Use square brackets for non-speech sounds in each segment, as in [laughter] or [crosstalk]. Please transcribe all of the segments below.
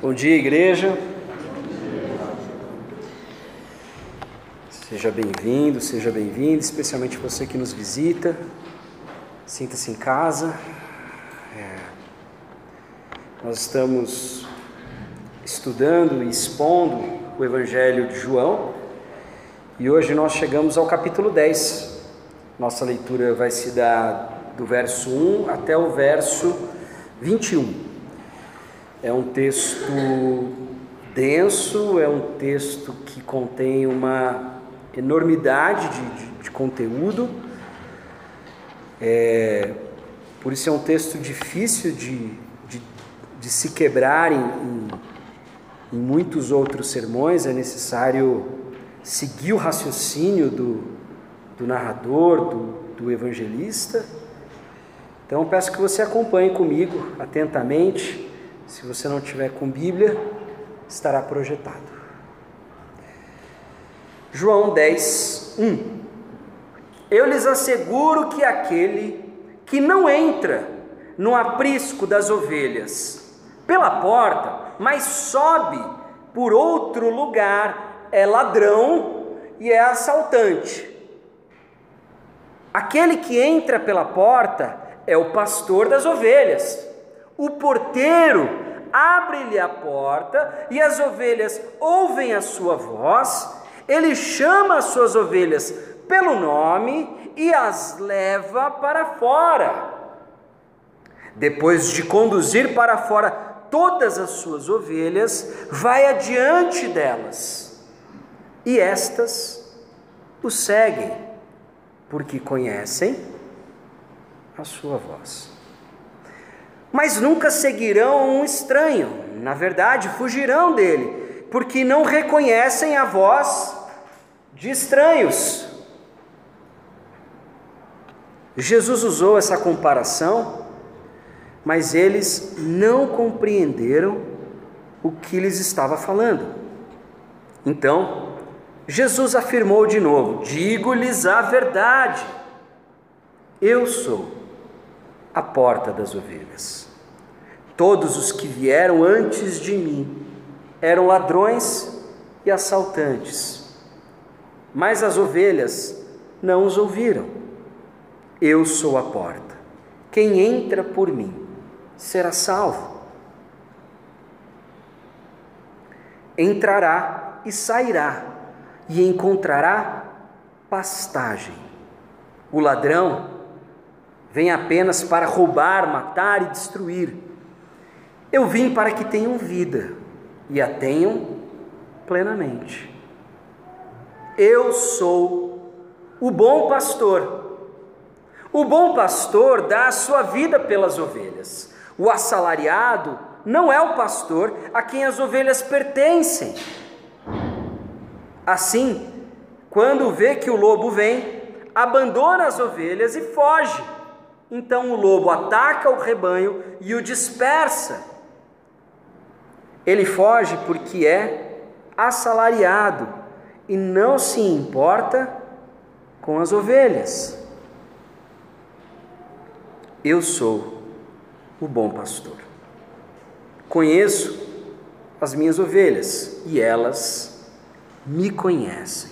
Bom dia, igreja. Seja bem-vindo, seja bem-vindo, especialmente você que nos visita. Sinta-se em casa. É. Nós estamos estudando e expondo o Evangelho de João e hoje nós chegamos ao capítulo 10. Nossa leitura vai se dar do verso 1 até o verso 21. É um texto denso, é um texto que contém uma enormidade de, de, de conteúdo, é, por isso é um texto difícil de, de, de se quebrar em, em, em, muitos outros sermões, é necessário seguir o raciocínio do, do narrador, do, do evangelista. Então peço que você acompanhe comigo atentamente se você não tiver com Bíblia, estará projetado. João 10, 1. Eu lhes asseguro que aquele que não entra no aprisco das ovelhas pela porta, mas sobe por outro lugar, é ladrão e é assaltante. Aquele que entra pela porta é o pastor das ovelhas. O porteiro abre-lhe a porta e as ovelhas ouvem a sua voz. Ele chama as suas ovelhas pelo nome e as leva para fora. Depois de conduzir para fora todas as suas ovelhas, vai adiante delas. E estas o seguem, porque conhecem a sua voz mas nunca seguirão um estranho. Na verdade, fugirão dele, porque não reconhecem a voz de estranhos. Jesus usou essa comparação, mas eles não compreenderam o que lhes estava falando. Então, Jesus afirmou de novo: Digo-lhes a verdade, eu sou a porta das ovelhas. Todos os que vieram antes de mim eram ladrões e assaltantes, mas as ovelhas não os ouviram. Eu sou a porta. Quem entra por mim será salvo. Entrará e sairá e encontrará pastagem. O ladrão vem apenas para roubar, matar e destruir. Eu vim para que tenham vida e a tenham plenamente. Eu sou o bom pastor. O bom pastor dá a sua vida pelas ovelhas. O assalariado não é o pastor a quem as ovelhas pertencem. Assim, quando vê que o lobo vem, abandona as ovelhas e foge. Então o lobo ataca o rebanho e o dispersa. Ele foge porque é assalariado e não se importa com as ovelhas. Eu sou o bom pastor. Conheço as minhas ovelhas e elas me conhecem.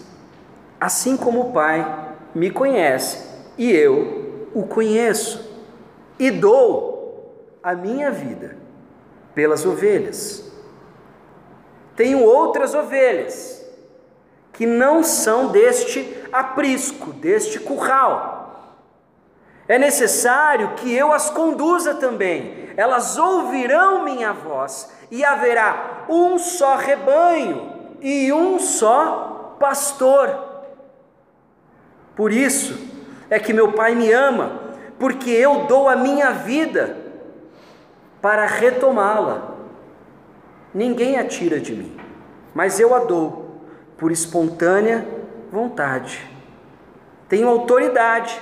Assim como o Pai me conhece e eu o conheço e dou a minha vida pelas ovelhas. Tenho outras ovelhas que não são deste aprisco, deste curral. É necessário que eu as conduza também. Elas ouvirão minha voz e haverá um só rebanho e um só pastor. Por isso, é que meu Pai me ama, porque eu dou a minha vida para retomá-la. Ninguém a tira de mim, mas eu a dou por espontânea vontade. Tenho autoridade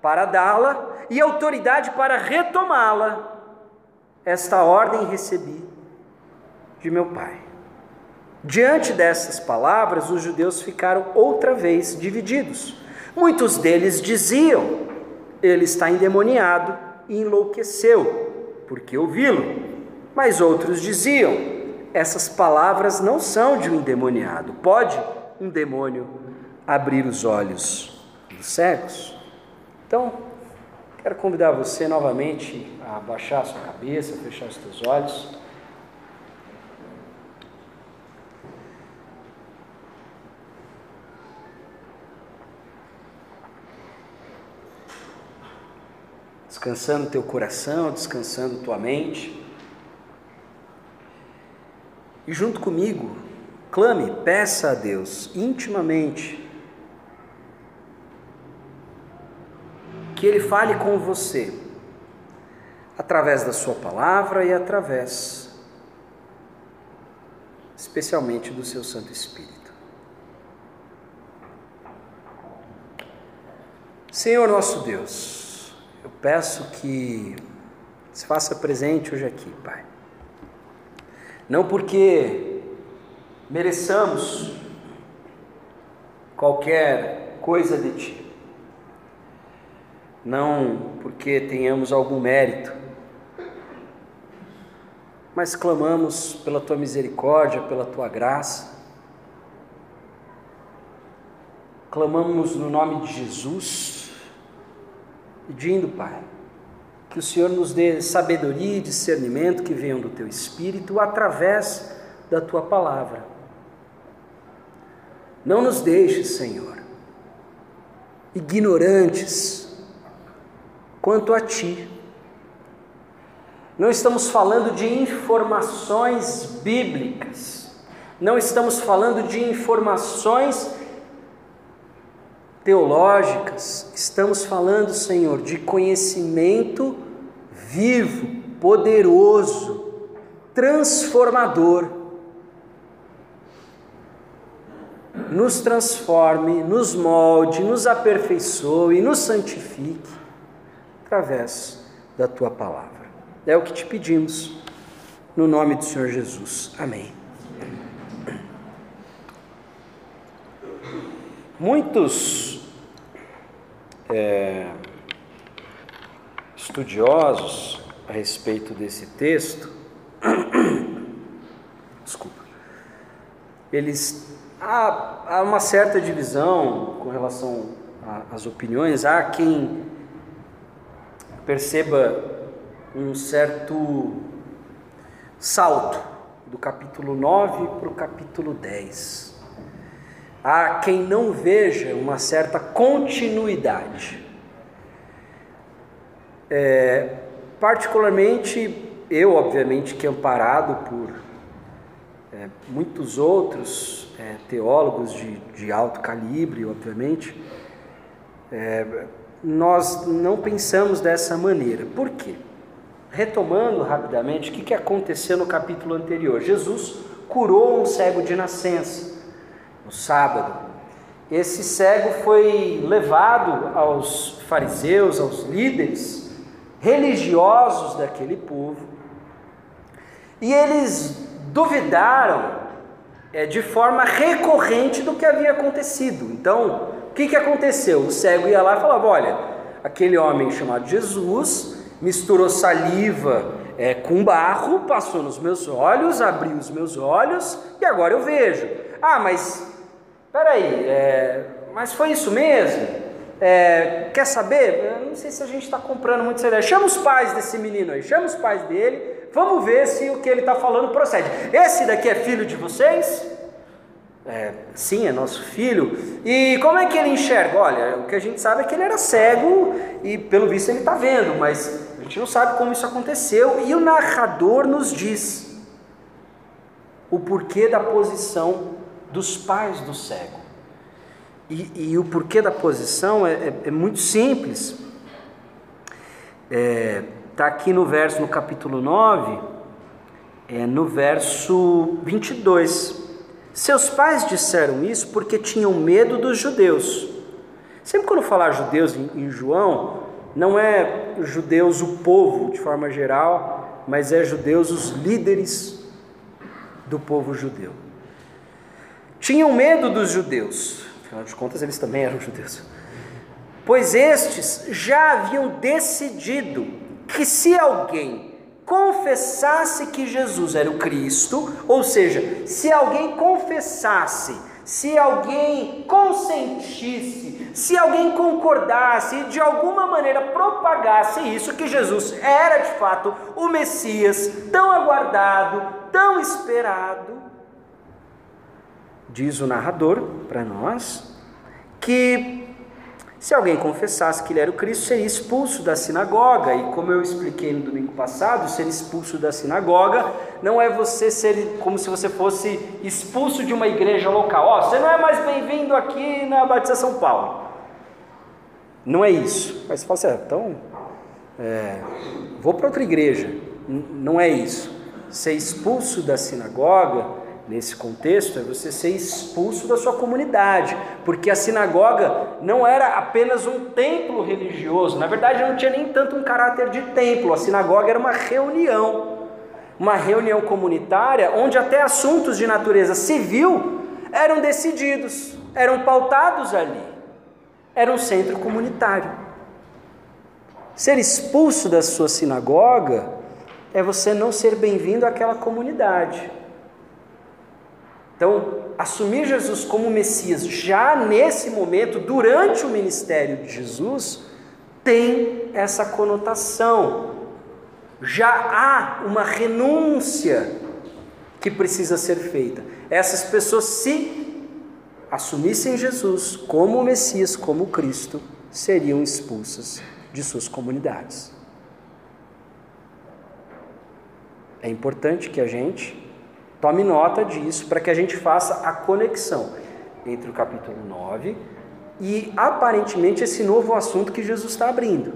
para dá-la e autoridade para retomá-la. Esta ordem recebi de meu Pai. Diante dessas palavras, os judeus ficaram outra vez divididos. Muitos deles diziam: Ele está endemoniado e enlouqueceu, porque ouvi-lo. Mas outros diziam: essas palavras não são de um endemoniado. Pode um demônio abrir os olhos dos cegos? Então, quero convidar você novamente a baixar a sua cabeça, fechar os teus olhos. Descansando teu coração, descansando tua mente. E junto comigo, clame, peça a Deus intimamente que Ele fale com você através da Sua palavra e através, especialmente, do Seu Santo Espírito. Senhor nosso Deus, eu peço que se faça presente hoje aqui, Pai. Não porque mereçamos qualquer coisa de Ti, não porque tenhamos algum mérito, mas clamamos pela Tua misericórdia, pela Tua graça, clamamos no nome de Jesus, pedindo, Pai, que o Senhor nos dê sabedoria e discernimento que venham do teu espírito através da tua palavra. Não nos deixes, Senhor, ignorantes quanto a ti. Não estamos falando de informações bíblicas, não estamos falando de informações teológicas, estamos falando, Senhor, de conhecimento vivo, poderoso, transformador. Nos transforme, nos molde, nos aperfeiçoe, nos santifique através da tua palavra. É o que te pedimos, no nome do Senhor Jesus. Amém. Muitos é, estudiosos a respeito desse texto, [coughs] desculpa, eles há, há, uma certa divisão com relação às opiniões, há quem perceba um certo salto do capítulo 9 para o capítulo 10. Há quem não veja uma certa continuidade. É, particularmente, eu, obviamente, que amparado por é, muitos outros é, teólogos de, de, alto calibre, obviamente, é, nós não pensamos dessa maneira. Por quê? Retomando rapidamente, o que, que aconteceu no capítulo anterior? Jesus curou um cego de nascença no sábado. Esse cego foi levado aos fariseus, aos líderes religiosos daquele povo, e eles duvidaram é, de forma recorrente do que havia acontecido. Então, o que, que aconteceu? O cego ia lá e falava: Olha, aquele homem chamado Jesus misturou saliva é, com barro, passou nos meus olhos, abriu os meus olhos e agora eu vejo. Ah, mas peraí, é, mas foi isso mesmo? É, quer saber? Eu não sei se a gente está comprando muito essa ideia. Chama os pais desse menino aí, chama os pais dele, vamos ver se o que ele está falando procede. Esse daqui é filho de vocês? É, sim, é nosso filho. E como é que ele enxerga? Olha, o que a gente sabe é que ele era cego e pelo visto ele está vendo, mas a gente não sabe como isso aconteceu. E o narrador nos diz o porquê da posição dos pais do cego. E, e o porquê da posição é, é, é muito simples. Está é, aqui no verso, no capítulo 9, é, no verso 22. Seus pais disseram isso porque tinham medo dos judeus. Sempre quando falar judeus em, em João, não é judeus o povo de forma geral, mas é judeus os líderes do povo judeu. Tinham medo dos judeus, Afinal de contas, eles também eram judeus. Pois estes já haviam decidido que se alguém confessasse que Jesus era o Cristo, ou seja, se alguém confessasse, se alguém consentisse, se alguém concordasse e de alguma maneira propagasse isso, que Jesus era de fato o Messias tão aguardado, tão esperado, diz o narrador para nós, que se alguém confessasse que ele era o Cristo, seria expulso da sinagoga. E como eu expliquei no domingo passado, ser expulso da sinagoga não é você ser como se você fosse expulso de uma igreja local. Ó, oh, você não é mais bem-vindo aqui na Batista São Paulo. Não é isso. Mas você fala assim, ah, então, é, vou para outra igreja. Não é isso. Ser expulso da sinagoga nesse contexto é você ser expulso da sua comunidade, porque a sinagoga não era apenas um templo religioso, na verdade não tinha nem tanto um caráter de templo, a sinagoga era uma reunião, uma reunião comunitária onde até assuntos de natureza civil eram decididos, eram pautados ali, era um centro comunitário. Ser expulso da sua sinagoga é você não ser bem-vindo àquela comunidade. Então, assumir Jesus como Messias já nesse momento, durante o ministério de Jesus, tem essa conotação. Já há uma renúncia que precisa ser feita. Essas pessoas, se assumissem Jesus como Messias, como Cristo, seriam expulsas de suas comunidades. É importante que a gente Tome nota disso para que a gente faça a conexão entre o capítulo 9 e aparentemente esse novo assunto que Jesus está abrindo.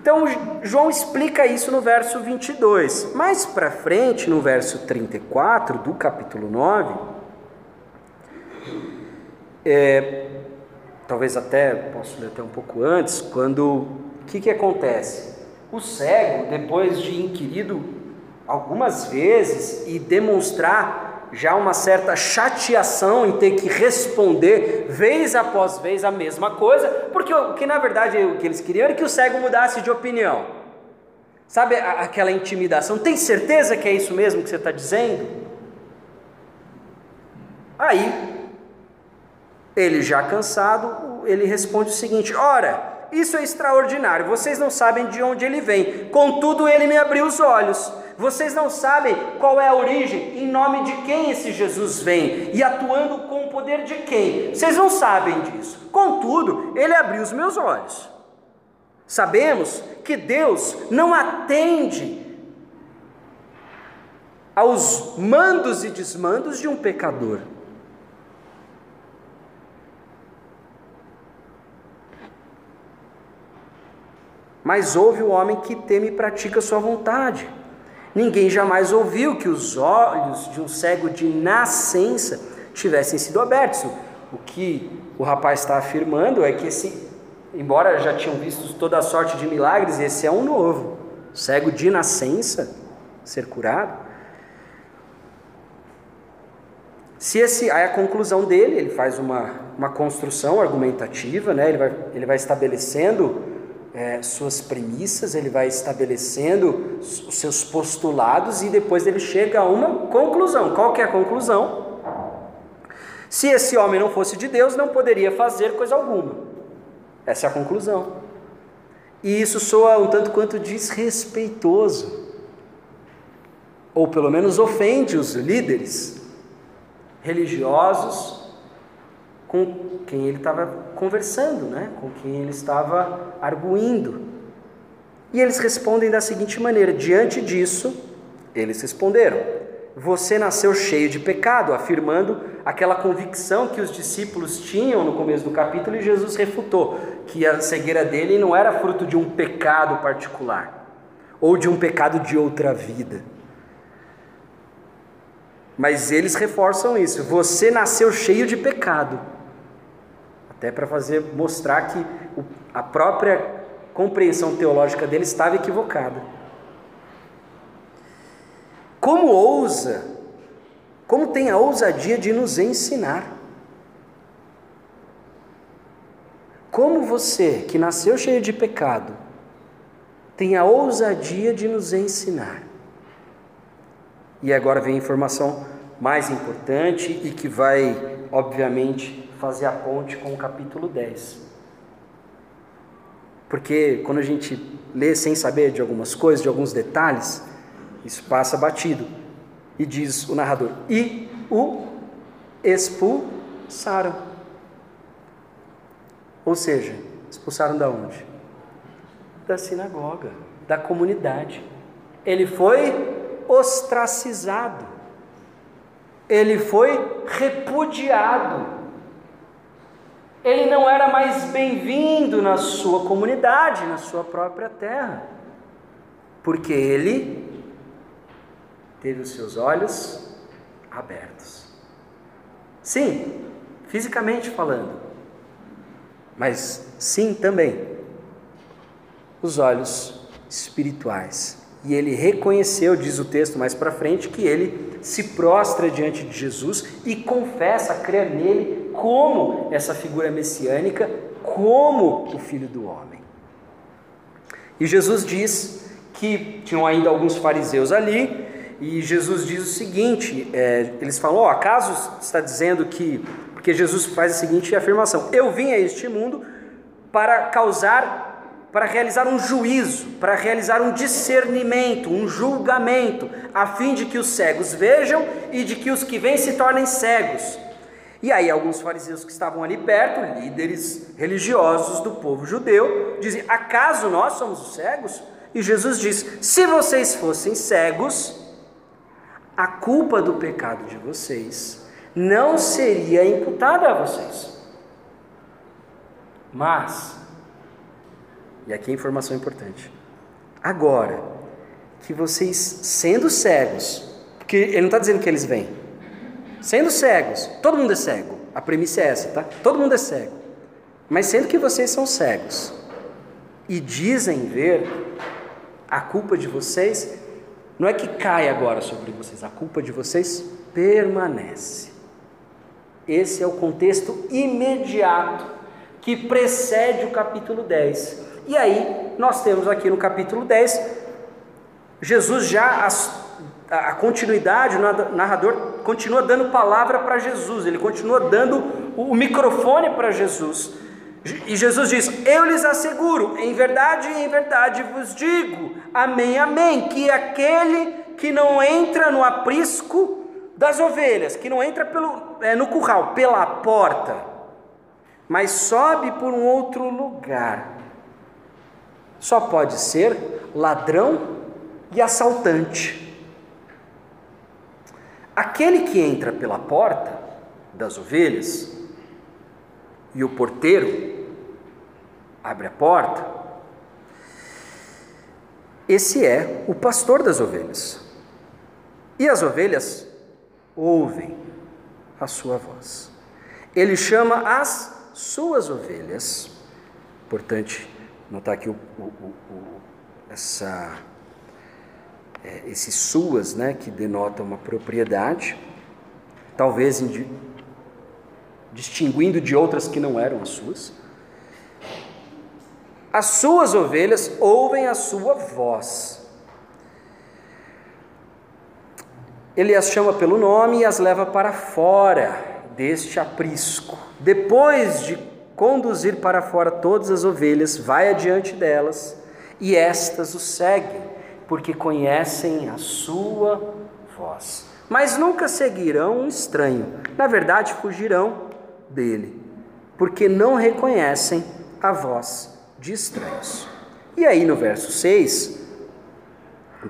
Então, João explica isso no verso 22. Mais para frente, no verso 34 do capítulo 9, é, talvez até, posso ler até um pouco antes, quando, o que, que acontece? O cego, depois de inquirido algumas vezes e demonstrar já uma certa chateação em ter que responder vez após vez a mesma coisa, porque o que na verdade o que eles queriam era que o cego mudasse de opinião. Sabe aquela intimidação? Tem certeza que é isso mesmo que você está dizendo? Aí, ele já cansado, ele responde o seguinte: Ora, isso é extraordinário, vocês não sabem de onde ele vem, contudo, ele me abriu os olhos. Vocês não sabem qual é a origem, em nome de quem esse Jesus vem e atuando com o poder de quem. Vocês não sabem disso. Contudo, ele abriu os meus olhos. Sabemos que Deus não atende aos mandos e desmandos de um pecador. Mas ouve o homem que teme e pratica sua vontade. Ninguém jamais ouviu que os olhos de um cego de nascença tivessem sido abertos. O que o rapaz está afirmando é que esse, embora já tinham visto toda a sorte de milagres, esse é um novo. Cego de nascença ser curado. Se esse, aí a conclusão dele, ele faz uma, uma construção argumentativa, né? ele, vai, ele vai estabelecendo é, suas premissas, ele vai estabelecendo os seus postulados e depois ele chega a uma conclusão. Qual que é a conclusão? Se esse homem não fosse de Deus, não poderia fazer coisa alguma. Essa é a conclusão. E isso soa um tanto quanto desrespeitoso, ou pelo menos ofende os líderes religiosos com quem ele estava conversando, né? com quem ele estava arguindo. E eles respondem da seguinte maneira: diante disso, eles responderam: Você nasceu cheio de pecado, afirmando aquela convicção que os discípulos tinham no começo do capítulo, e Jesus refutou que a cegueira dele não era fruto de um pecado particular ou de um pecado de outra vida. Mas eles reforçam isso: você nasceu cheio de pecado até para fazer mostrar que a própria compreensão teológica dele estava equivocada. Como ousa, como tem a ousadia de nos ensinar? Como você, que nasceu cheio de pecado, tem a ousadia de nos ensinar. E agora vem a informação mais importante e que vai, obviamente, fazer a ponte com o capítulo 10. Porque quando a gente lê sem saber de algumas coisas, de alguns detalhes, isso passa batido. E diz o narrador: E o expulsaram. Ou seja, expulsaram da onde? Da sinagoga, da comunidade. Ele foi ostracizado. Ele foi repudiado ele não era mais bem-vindo na sua comunidade, na sua própria terra, porque ele teve os seus olhos abertos. Sim, fisicamente falando, mas sim também os olhos espirituais. E ele reconheceu, diz o texto mais para frente, que ele se prostra diante de Jesus e confessa crer nele como essa figura messiânica, como o Filho do Homem. E Jesus diz que tinham ainda alguns fariseus ali, e Jesus diz o seguinte: é, eles falam, oh, acaso está dizendo que. Porque Jesus faz a seguinte afirmação: Eu vim a este mundo para causar, para realizar um juízo, para realizar um discernimento, um julgamento, a fim de que os cegos vejam e de que os que vêm se tornem cegos. E aí, alguns fariseus que estavam ali perto, líderes religiosos do povo judeu, dizem: Acaso nós somos os cegos? E Jesus diz: Se vocês fossem cegos, a culpa do pecado de vocês não seria imputada a vocês. Mas, e aqui a informação importante, agora que vocês, sendo cegos, porque ele não está dizendo que eles vêm, Sendo cegos, todo mundo é cego. A premissa é essa, tá? Todo mundo é cego. Mas sendo que vocês são cegos e dizem ver, a culpa de vocês não é que cai agora sobre vocês, a culpa de vocês permanece. Esse é o contexto imediato que precede o capítulo 10. E aí, nós temos aqui no capítulo 10, Jesus já a continuidade, o narrador continua dando palavra para Jesus, ele continua dando o microfone para Jesus. E Jesus diz: Eu lhes asseguro, em verdade, em verdade vos digo, amém, amém, que aquele que não entra no aprisco das ovelhas, que não entra pelo, é, no curral, pela porta, mas sobe por um outro lugar, só pode ser ladrão e assaltante. Aquele que entra pela porta das ovelhas e o porteiro abre a porta, esse é o pastor das ovelhas. E as ovelhas ouvem a sua voz. Ele chama as suas ovelhas. Importante notar aqui o, o, o, essa esses suas, né, que denotam uma propriedade, talvez distinguindo de outras que não eram as suas. As suas ovelhas ouvem a sua voz. Ele as chama pelo nome e as leva para fora deste aprisco. Depois de conduzir para fora todas as ovelhas, vai adiante delas e estas o seguem porque conhecem a sua voz. Mas nunca seguirão um estranho, na verdade, fugirão dele, porque não reconhecem a voz de estranhos. E aí no verso 6,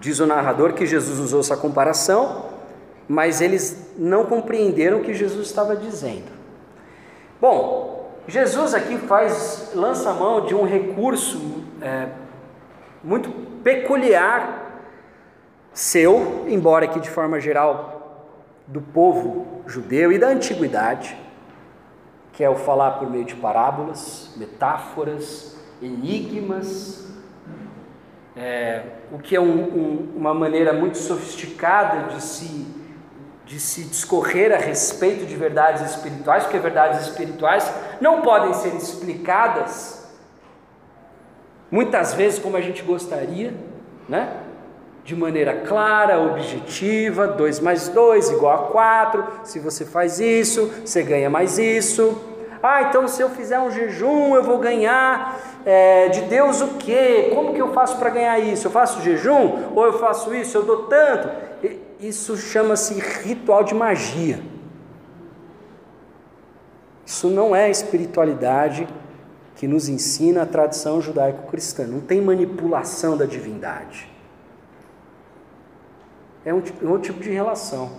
diz o narrador que Jesus usou essa comparação, mas eles não compreenderam o que Jesus estava dizendo. Bom, Jesus aqui faz, lança mão de um recurso é, muito peculiar seu, embora que de forma geral do povo judeu e da antiguidade, que é o falar por meio de parábolas, metáforas, enigmas, é, o que é um, um, uma maneira muito sofisticada de se, de se discorrer a respeito de verdades espirituais, porque verdades espirituais não podem ser explicadas muitas vezes como a gente gostaria, né? De maneira clara, objetiva, 2 mais 2 igual a 4. Se você faz isso, você ganha mais isso. Ah, então se eu fizer um jejum, eu vou ganhar é, de Deus o quê? Como que eu faço para ganhar isso? Eu faço jejum? Ou eu faço isso? Eu dou tanto? Isso chama-se ritual de magia. Isso não é espiritualidade que nos ensina a tradição judaico-cristã. Não tem manipulação da divindade. É um, é outro tipo de relação.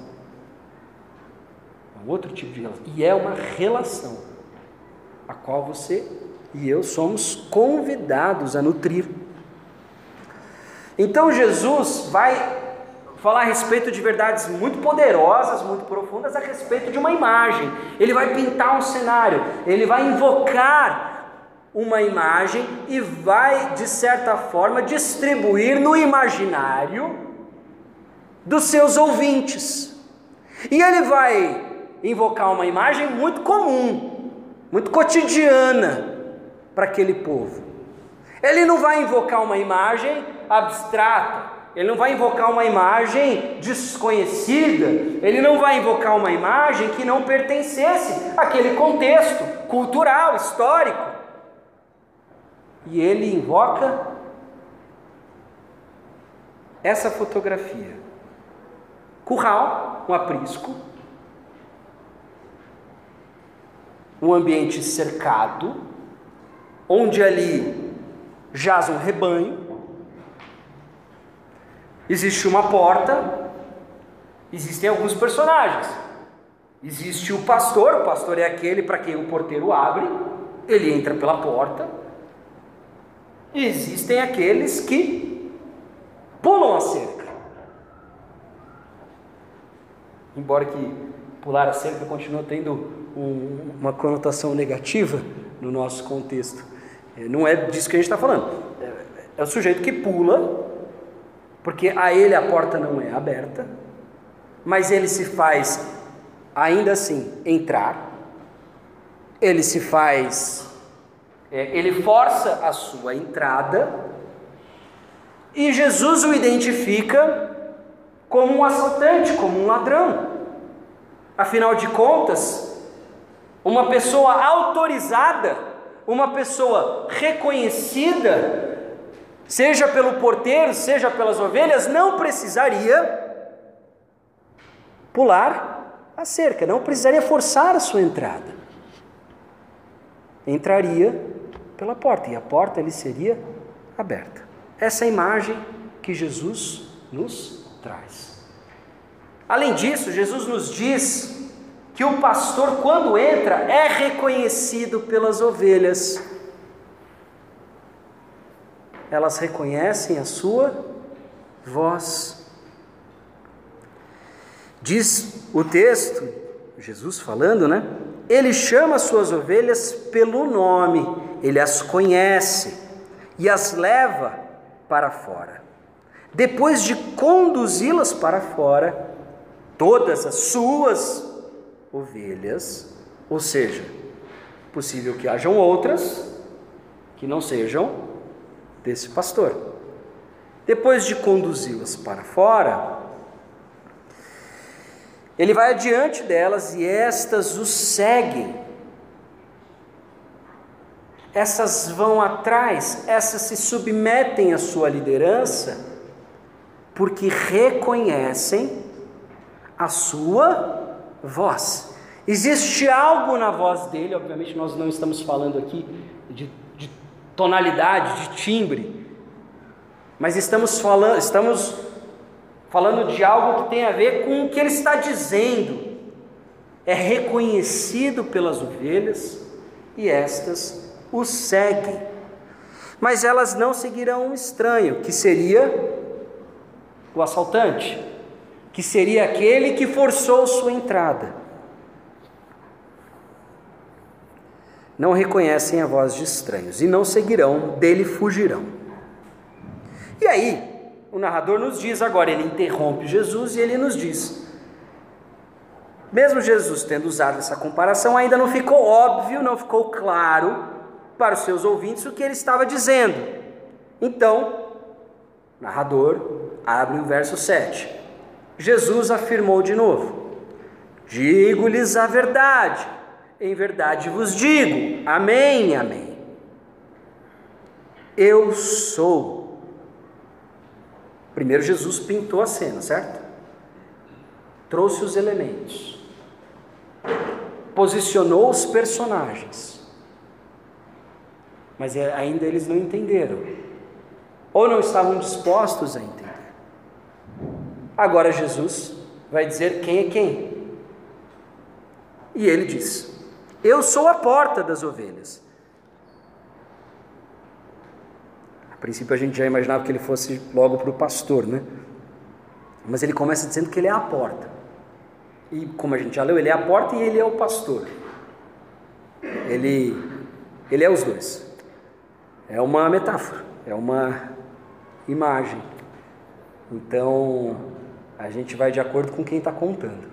É um outro tipo de relação. E é uma relação a qual você e eu somos convidados a nutrir. Então Jesus vai falar a respeito de verdades muito poderosas, muito profundas, a respeito de uma imagem. Ele vai pintar um cenário, ele vai invocar uma imagem e vai, de certa forma, distribuir no imaginário dos seus ouvintes. E ele vai invocar uma imagem muito comum, muito cotidiana para aquele povo. Ele não vai invocar uma imagem abstrata, ele não vai invocar uma imagem desconhecida, ele não vai invocar uma imagem que não pertencesse àquele contexto cultural, histórico. E ele invoca essa fotografia: curral, um aprisco, um ambiente cercado, onde ali jaz um rebanho, Existe uma porta, existem alguns personagens. Existe o pastor, o pastor é aquele para quem o porteiro abre, ele entra pela porta. Existem aqueles que pulam a cerca. Embora que pular a cerca continue tendo um, uma conotação negativa no nosso contexto. É, não é disso que a gente está falando. É, é o sujeito que pula porque a ele a porta não é aberta, mas ele se faz, ainda assim, entrar, ele se faz, ele força a sua entrada, e Jesus o identifica como um assaltante, como um ladrão. Afinal de contas, uma pessoa autorizada, uma pessoa reconhecida seja pelo porteiro, seja pelas ovelhas, não precisaria pular a cerca, não precisaria forçar a sua entrada. Entraria pela porta e a porta lhe seria aberta. Essa é a imagem que Jesus nos traz. Além disso, Jesus nos diz que o pastor, quando entra, é reconhecido pelas ovelhas elas reconhecem a sua voz. Diz o texto, Jesus falando, né? Ele chama as suas ovelhas pelo nome, ele as conhece e as leva para fora. Depois de conduzi-las para fora, todas as suas ovelhas, ou seja, possível que hajam outras que não sejam desse pastor. Depois de conduzi-las para fora, ele vai adiante delas e estas o seguem. Essas vão atrás, essas se submetem à sua liderança, porque reconhecem a sua voz. Existe algo na voz dele, obviamente nós não estamos falando aqui de tonalidade, de timbre, mas estamos falando, estamos falando de algo que tem a ver com o que ele está dizendo. É reconhecido pelas ovelhas e estas o seguem. Mas elas não seguirão um estranho, que seria o assaltante, que seria aquele que forçou sua entrada. não reconhecem a voz de estranhos e não seguirão, dele fugirão. E aí, o narrador nos diz agora, ele interrompe Jesus e ele nos diz: mesmo Jesus tendo usado essa comparação, ainda não ficou óbvio, não ficou claro para os seus ouvintes o que ele estava dizendo. Então, narrador abre o verso 7. Jesus afirmou de novo: Digo-lhes a verdade, em verdade vos digo, amém, amém. Eu sou. Primeiro Jesus pintou a cena, certo? Trouxe os elementos, posicionou os personagens, mas é, ainda eles não entenderam, ou não estavam dispostos a entender. Agora Jesus vai dizer quem é quem. E ele diz: Eu sou a porta das ovelhas. A princípio a gente já imaginava que ele fosse logo para o pastor, né? Mas ele começa dizendo que ele é a porta. E como a gente já leu, ele é a porta e ele é o pastor. Ele, ele é os dois. É uma metáfora, é uma imagem. Então, a gente vai de acordo com quem está contando.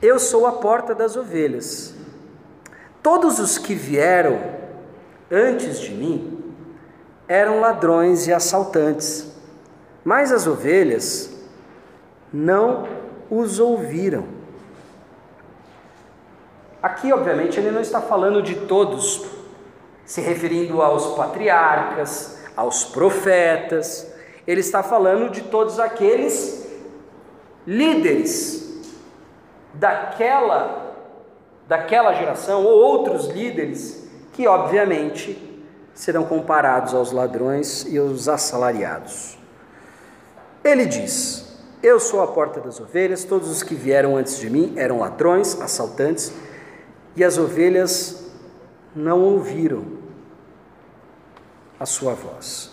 Eu sou a porta das ovelhas. Todos os que vieram antes de mim eram ladrões e assaltantes, mas as ovelhas não os ouviram. Aqui, obviamente, ele não está falando de todos, se referindo aos patriarcas, aos profetas, ele está falando de todos aqueles líderes daquela daquela geração ou outros líderes que obviamente serão comparados aos ladrões e aos assalariados. Ele diz: eu sou a porta das ovelhas, todos os que vieram antes de mim eram ladrões, assaltantes, e as ovelhas não ouviram a sua voz.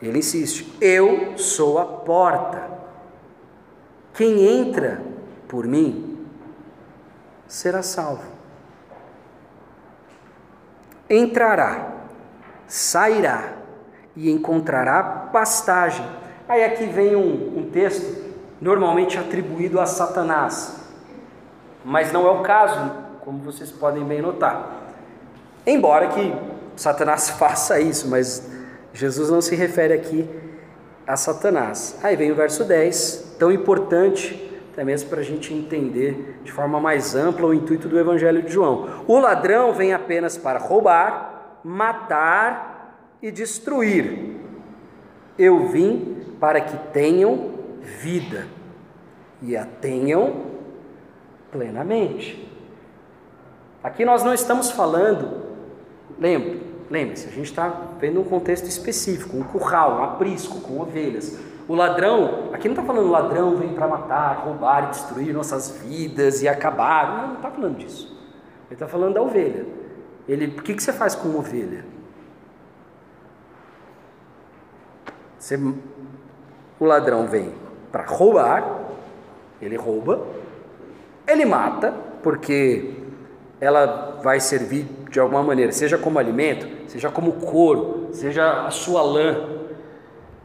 Ele insiste: Eu sou a porta. Quem entra por mim será salvo. Entrará, sairá e encontrará pastagem Aí aqui vem um, um texto normalmente atribuído a Satanás, mas não é o caso, como vocês podem bem notar. Embora que Satanás [laughs] faça isso, mas Jesus não se refere aqui a Satanás. Aí vem o verso 10, tão importante até mesmo para a gente entender de forma mais ampla o intuito do Evangelho de João. O ladrão vem apenas para roubar, matar e destruir. Eu vim para que tenham vida e a tenham plenamente. Aqui nós não estamos falando, lembre, lembre-se, a gente está vendo um contexto específico, um curral, um aprisco com ovelhas. O ladrão, aqui não está falando ladrão vem para matar, roubar destruir nossas vidas e acabar, não, não está falando disso. Ele está falando da ovelha. Ele, o que, que você faz com uma ovelha? Você o ladrão vem para roubar, ele rouba, ele mata, porque ela vai servir de alguma maneira, seja como alimento, seja como couro, seja a sua lã.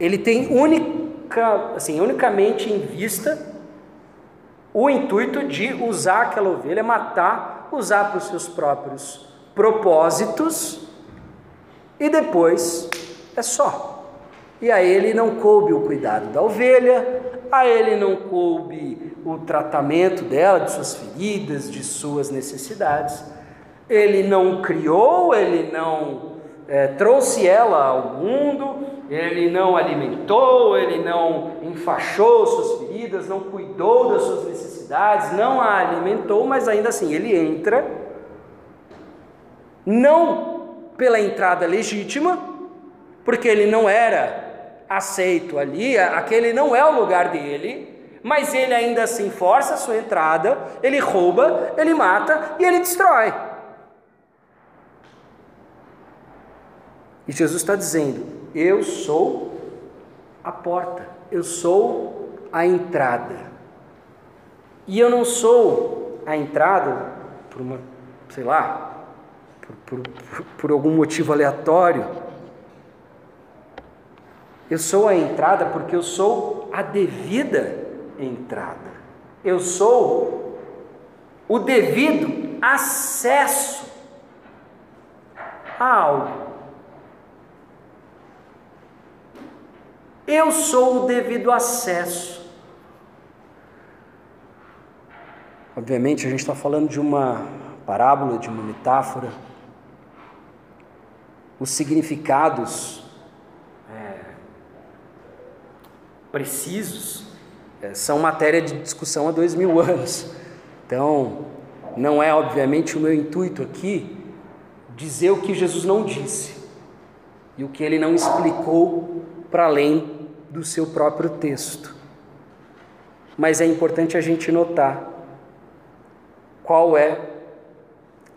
Ele tem única, assim, unicamente em vista o intuito de usar aquela ovelha, matar, usar para os seus próprios propósitos e depois é só. E a ele não coube o cuidado da ovelha, a ele não coube o tratamento dela, de suas feridas, de suas necessidades. Ele não criou, ele não é, trouxe ela ao mundo, ele não alimentou, ele não enfaixou suas feridas, não cuidou das suas necessidades, não a alimentou, mas ainda assim ele entra, não pela entrada legítima, porque ele não era aceito ali, aquele não é o lugar dele, mas ele ainda assim força a sua entrada, ele rouba, ele mata e ele destrói. E Jesus está dizendo: Eu sou a porta, eu sou a entrada. E eu não sou a entrada por uma, sei lá, por, por, por algum motivo aleatório eu sou a entrada porque eu sou a devida entrada. Eu sou o devido acesso a algo. Eu sou o devido acesso. Obviamente, a gente está falando de uma parábola, de uma metáfora. Os significados é, precisos é, são matéria de discussão há dois mil anos. Então, não é obviamente o meu intuito aqui dizer o que Jesus não disse e o que ele não explicou para além do seu próprio texto. Mas é importante a gente notar qual é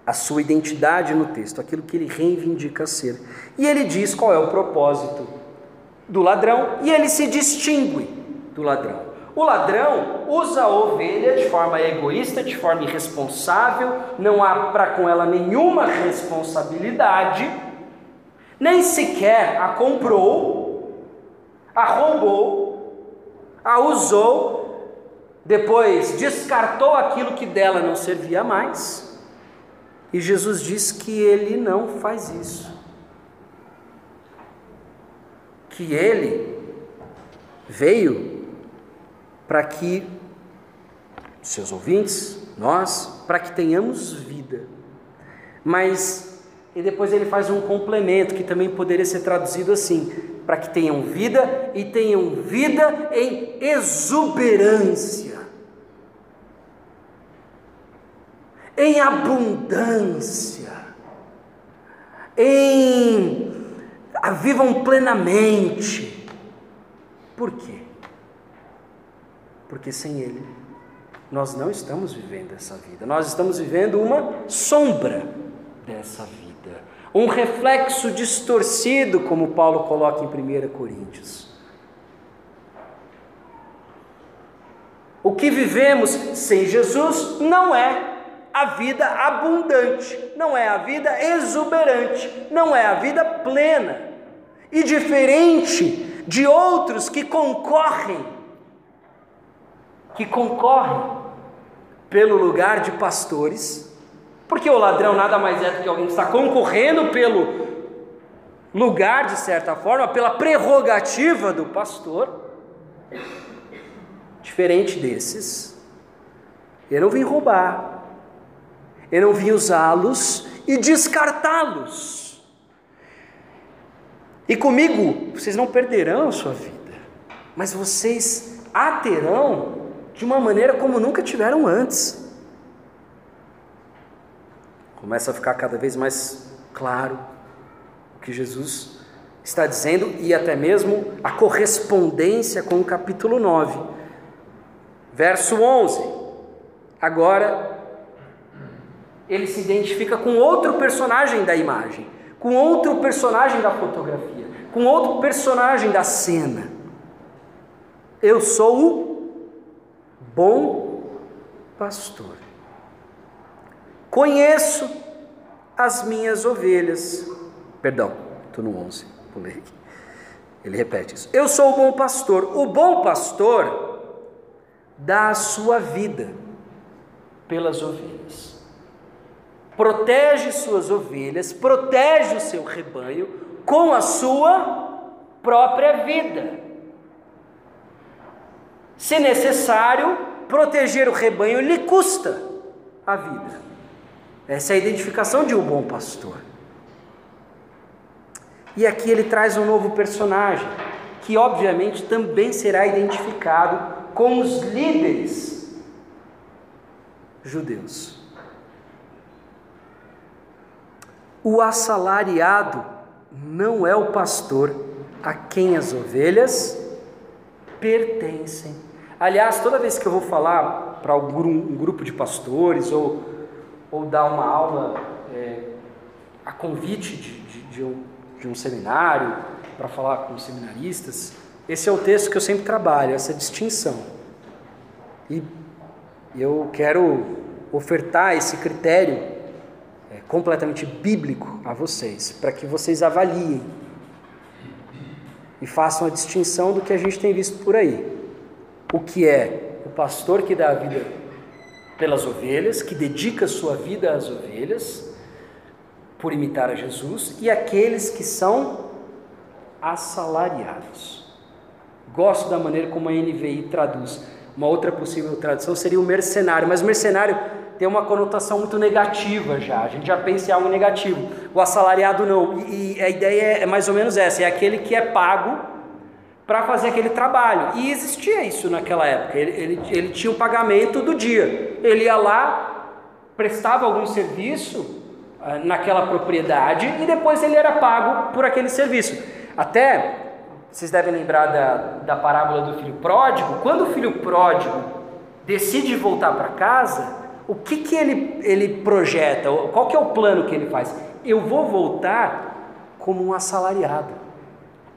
a sua identidade no texto, aquilo que ele reivindica ser. E ele diz qual é o propósito do ladrão e ele se distingue do ladrão. O ladrão usa a ovelha de forma egoísta, de forma irresponsável, não há para com ela nenhuma responsabilidade nem sequer a comprou, a roubou, a usou, depois descartou aquilo que dela não servia mais. E Jesus diz que ele não faz isso. Que ele veio para que seus ouvintes, nós, para que tenhamos vida. Mas e depois ele faz um complemento que também poderia ser traduzido assim: para que tenham vida e tenham vida em exuberância, em abundância, em a vivam plenamente. Por quê? Porque sem Ele nós não estamos vivendo essa vida, nós estamos vivendo uma sombra dessa vida um reflexo distorcido, como Paulo coloca em 1 Coríntios. O que vivemos sem Jesus não é a vida abundante, não é a vida exuberante, não é a vida plena. E diferente de outros que concorrem, que concorrem pelo lugar de pastores, porque o ladrão nada mais é do que alguém que está concorrendo pelo lugar, de certa forma, pela prerrogativa do pastor. Diferente desses, eu não vim roubar, eu não vim usá-los e descartá-los. E comigo, vocês não perderão a sua vida, mas vocês a terão de uma maneira como nunca tiveram antes. Começa a ficar cada vez mais claro o que Jesus está dizendo e até mesmo a correspondência com o capítulo 9. Verso 11. Agora ele se identifica com outro personagem da imagem, com outro personagem da fotografia, com outro personagem da cena. Eu sou o bom pastor. Conheço as minhas ovelhas. Perdão, estou no 11, pulei. Ele repete isso. Eu sou o bom pastor. O bom pastor dá a sua vida pelas ovelhas. Protege suas ovelhas, protege o seu rebanho com a sua própria vida. Se necessário, proteger o rebanho lhe custa a vida. Essa é a identificação de um bom pastor. E aqui ele traz um novo personagem, que obviamente também será identificado com os líderes judeus. O assalariado não é o pastor a quem as ovelhas pertencem. Aliás, toda vez que eu vou falar para um grupo de pastores ou ou dar uma aula é, a convite de, de, de, um, de um seminário para falar com seminaristas, esse é o texto que eu sempre trabalho, essa distinção. E eu quero ofertar esse critério é, completamente bíblico a vocês, para que vocês avaliem e façam a distinção do que a gente tem visto por aí. O que é o pastor que dá a vida pelas ovelhas, que dedica sua vida às ovelhas, por imitar a Jesus, e aqueles que são assalariados. Gosto da maneira como a NVI traduz. Uma outra possível tradução seria o mercenário, mas mercenário tem uma conotação muito negativa já. A gente já pensa em algo negativo. O assalariado não. E, e a ideia é mais ou menos essa: é aquele que é pago para fazer aquele trabalho. E existia isso naquela época. Ele, ele, ele tinha o pagamento do dia. Ele ia lá, prestava algum serviço ah, naquela propriedade e depois ele era pago por aquele serviço. Até vocês devem lembrar da, da parábola do filho pródigo. Quando o filho pródigo decide voltar para casa, o que, que ele, ele projeta? Qual que é o plano que ele faz? Eu vou voltar como um assalariado.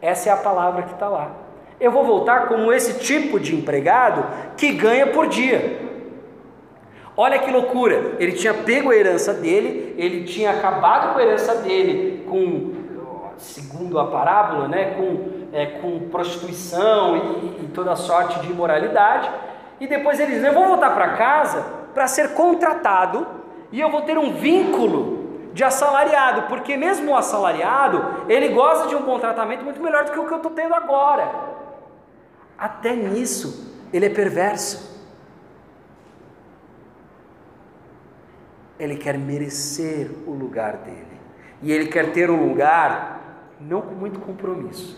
Essa é a palavra que está lá. Eu vou voltar como esse tipo de empregado que ganha por dia. Olha que loucura! Ele tinha pego a herança dele, ele tinha acabado com a herança dele com, segundo a parábola, né, com, é, com prostituição e, e toda sorte de imoralidade. E depois ele diz: Eu vou voltar para casa para ser contratado e eu vou ter um vínculo de assalariado, porque mesmo o assalariado, ele gosta de um bom tratamento muito melhor do que o que eu estou tendo agora. Até nisso, ele é perverso. Ele quer merecer o lugar dele. E ele quer ter um lugar não com muito compromisso.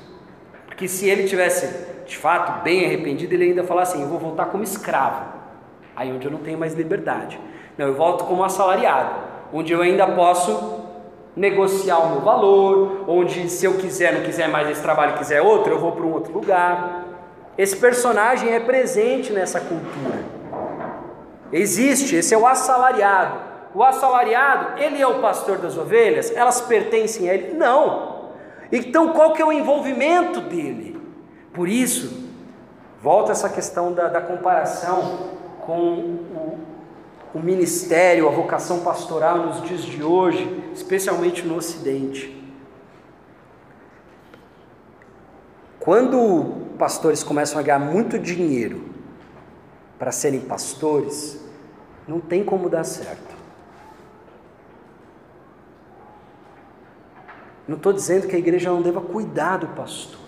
Porque se ele tivesse de fato bem arrependido, ele ainda falasse assim: Eu vou voltar como escravo aí onde eu não tenho mais liberdade. Não, eu volto como assalariado, onde eu ainda posso negociar o meu valor, onde se eu quiser, não quiser mais esse trabalho, quiser outro, eu vou para um outro lugar. Esse personagem é presente nessa cultura. Existe, esse é o assalariado. O assalariado, ele é o pastor das ovelhas? Elas pertencem a ele? Não. Então qual que é o envolvimento dele? Por isso, volta essa questão da, da comparação com o, o ministério, a vocação pastoral nos dias de hoje, especialmente no Ocidente. Quando pastores começam a ganhar muito dinheiro para serem pastores, não tem como dar certo. Não estou dizendo que a igreja não deva cuidar do pastor,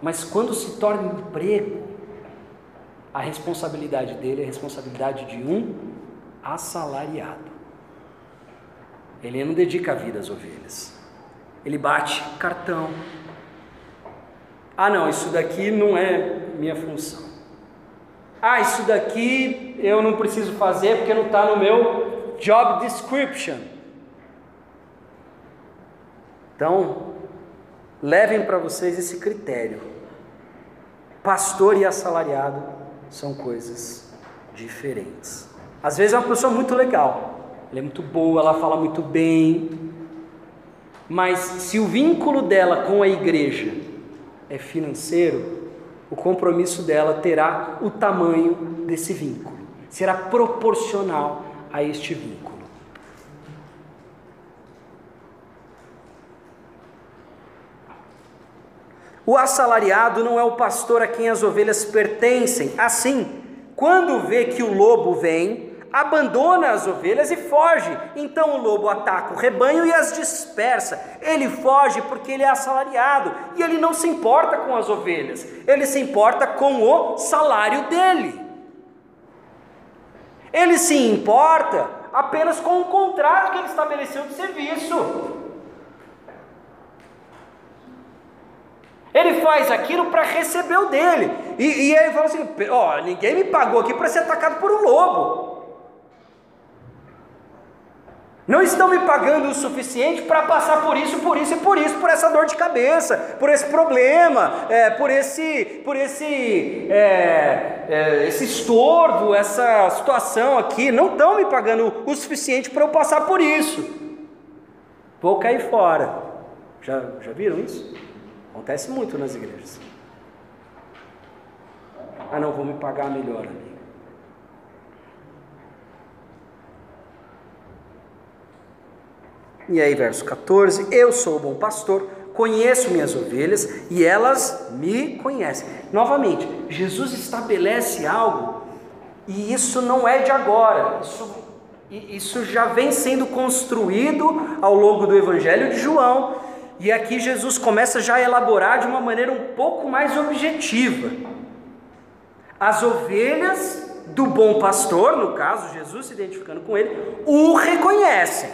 mas quando se torna emprego, a responsabilidade dele é a responsabilidade de um assalariado. Ele não dedica a vida às ovelhas. Ele bate cartão. Ah, não, isso daqui não é minha função. Ah, isso daqui eu não preciso fazer porque não está no meu job description. Então, levem para vocês esse critério. Pastor e assalariado são coisas diferentes. Às vezes é uma pessoa muito legal, ela é muito boa, ela fala muito bem, mas se o vínculo dela com a igreja é financeiro, o compromisso dela terá o tamanho desse vínculo, será proporcional a este vínculo. O assalariado não é o pastor a quem as ovelhas pertencem. Assim, quando vê que o lobo vem, abandona as ovelhas e foge. Então o lobo ataca o rebanho e as dispersa. Ele foge porque ele é assalariado e ele não se importa com as ovelhas, ele se importa com o salário dele. Ele se importa apenas com o contrato que ele estabeleceu de serviço. Ele faz aquilo para receber o dele. E, e aí fala assim: ó, ninguém me pagou aqui para ser atacado por um lobo. Não estão me pagando o suficiente para passar por isso, por isso e por isso, por essa dor de cabeça, por esse problema, é, por esse, por esse, é, é, esse estorvo, essa situação aqui. Não estão me pagando o suficiente para eu passar por isso. Vou cair fora. Já, já viram isso? Acontece muito nas igrejas. Ah, não, vou me pagar melhor ali. E aí, verso 14: Eu sou o bom pastor, conheço minhas ovelhas e elas me conhecem. Novamente, Jesus estabelece algo e isso não é de agora, isso, isso já vem sendo construído ao longo do Evangelho de João e aqui Jesus começa já a elaborar de uma maneira um pouco mais objetiva. As ovelhas do bom pastor, no caso Jesus se identificando com ele, o reconhecem,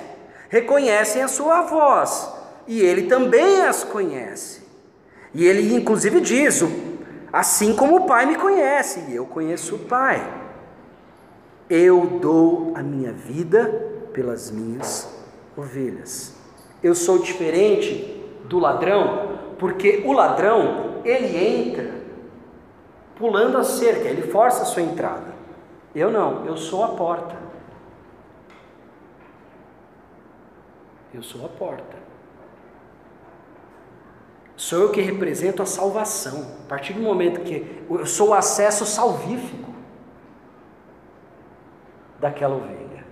reconhecem a sua voz, e ele também as conhece. E ele inclusive diz: Assim como o Pai me conhece, e eu conheço o Pai, eu dou a minha vida pelas minhas ovelhas. Eu sou diferente do ladrão, porque o ladrão, ele entra pulando a cerca, ele força a sua entrada. Eu não, eu sou a porta. Eu sou a porta. Sou eu que represento a salvação. A partir do momento que eu sou o acesso salvífico daquela ovelha.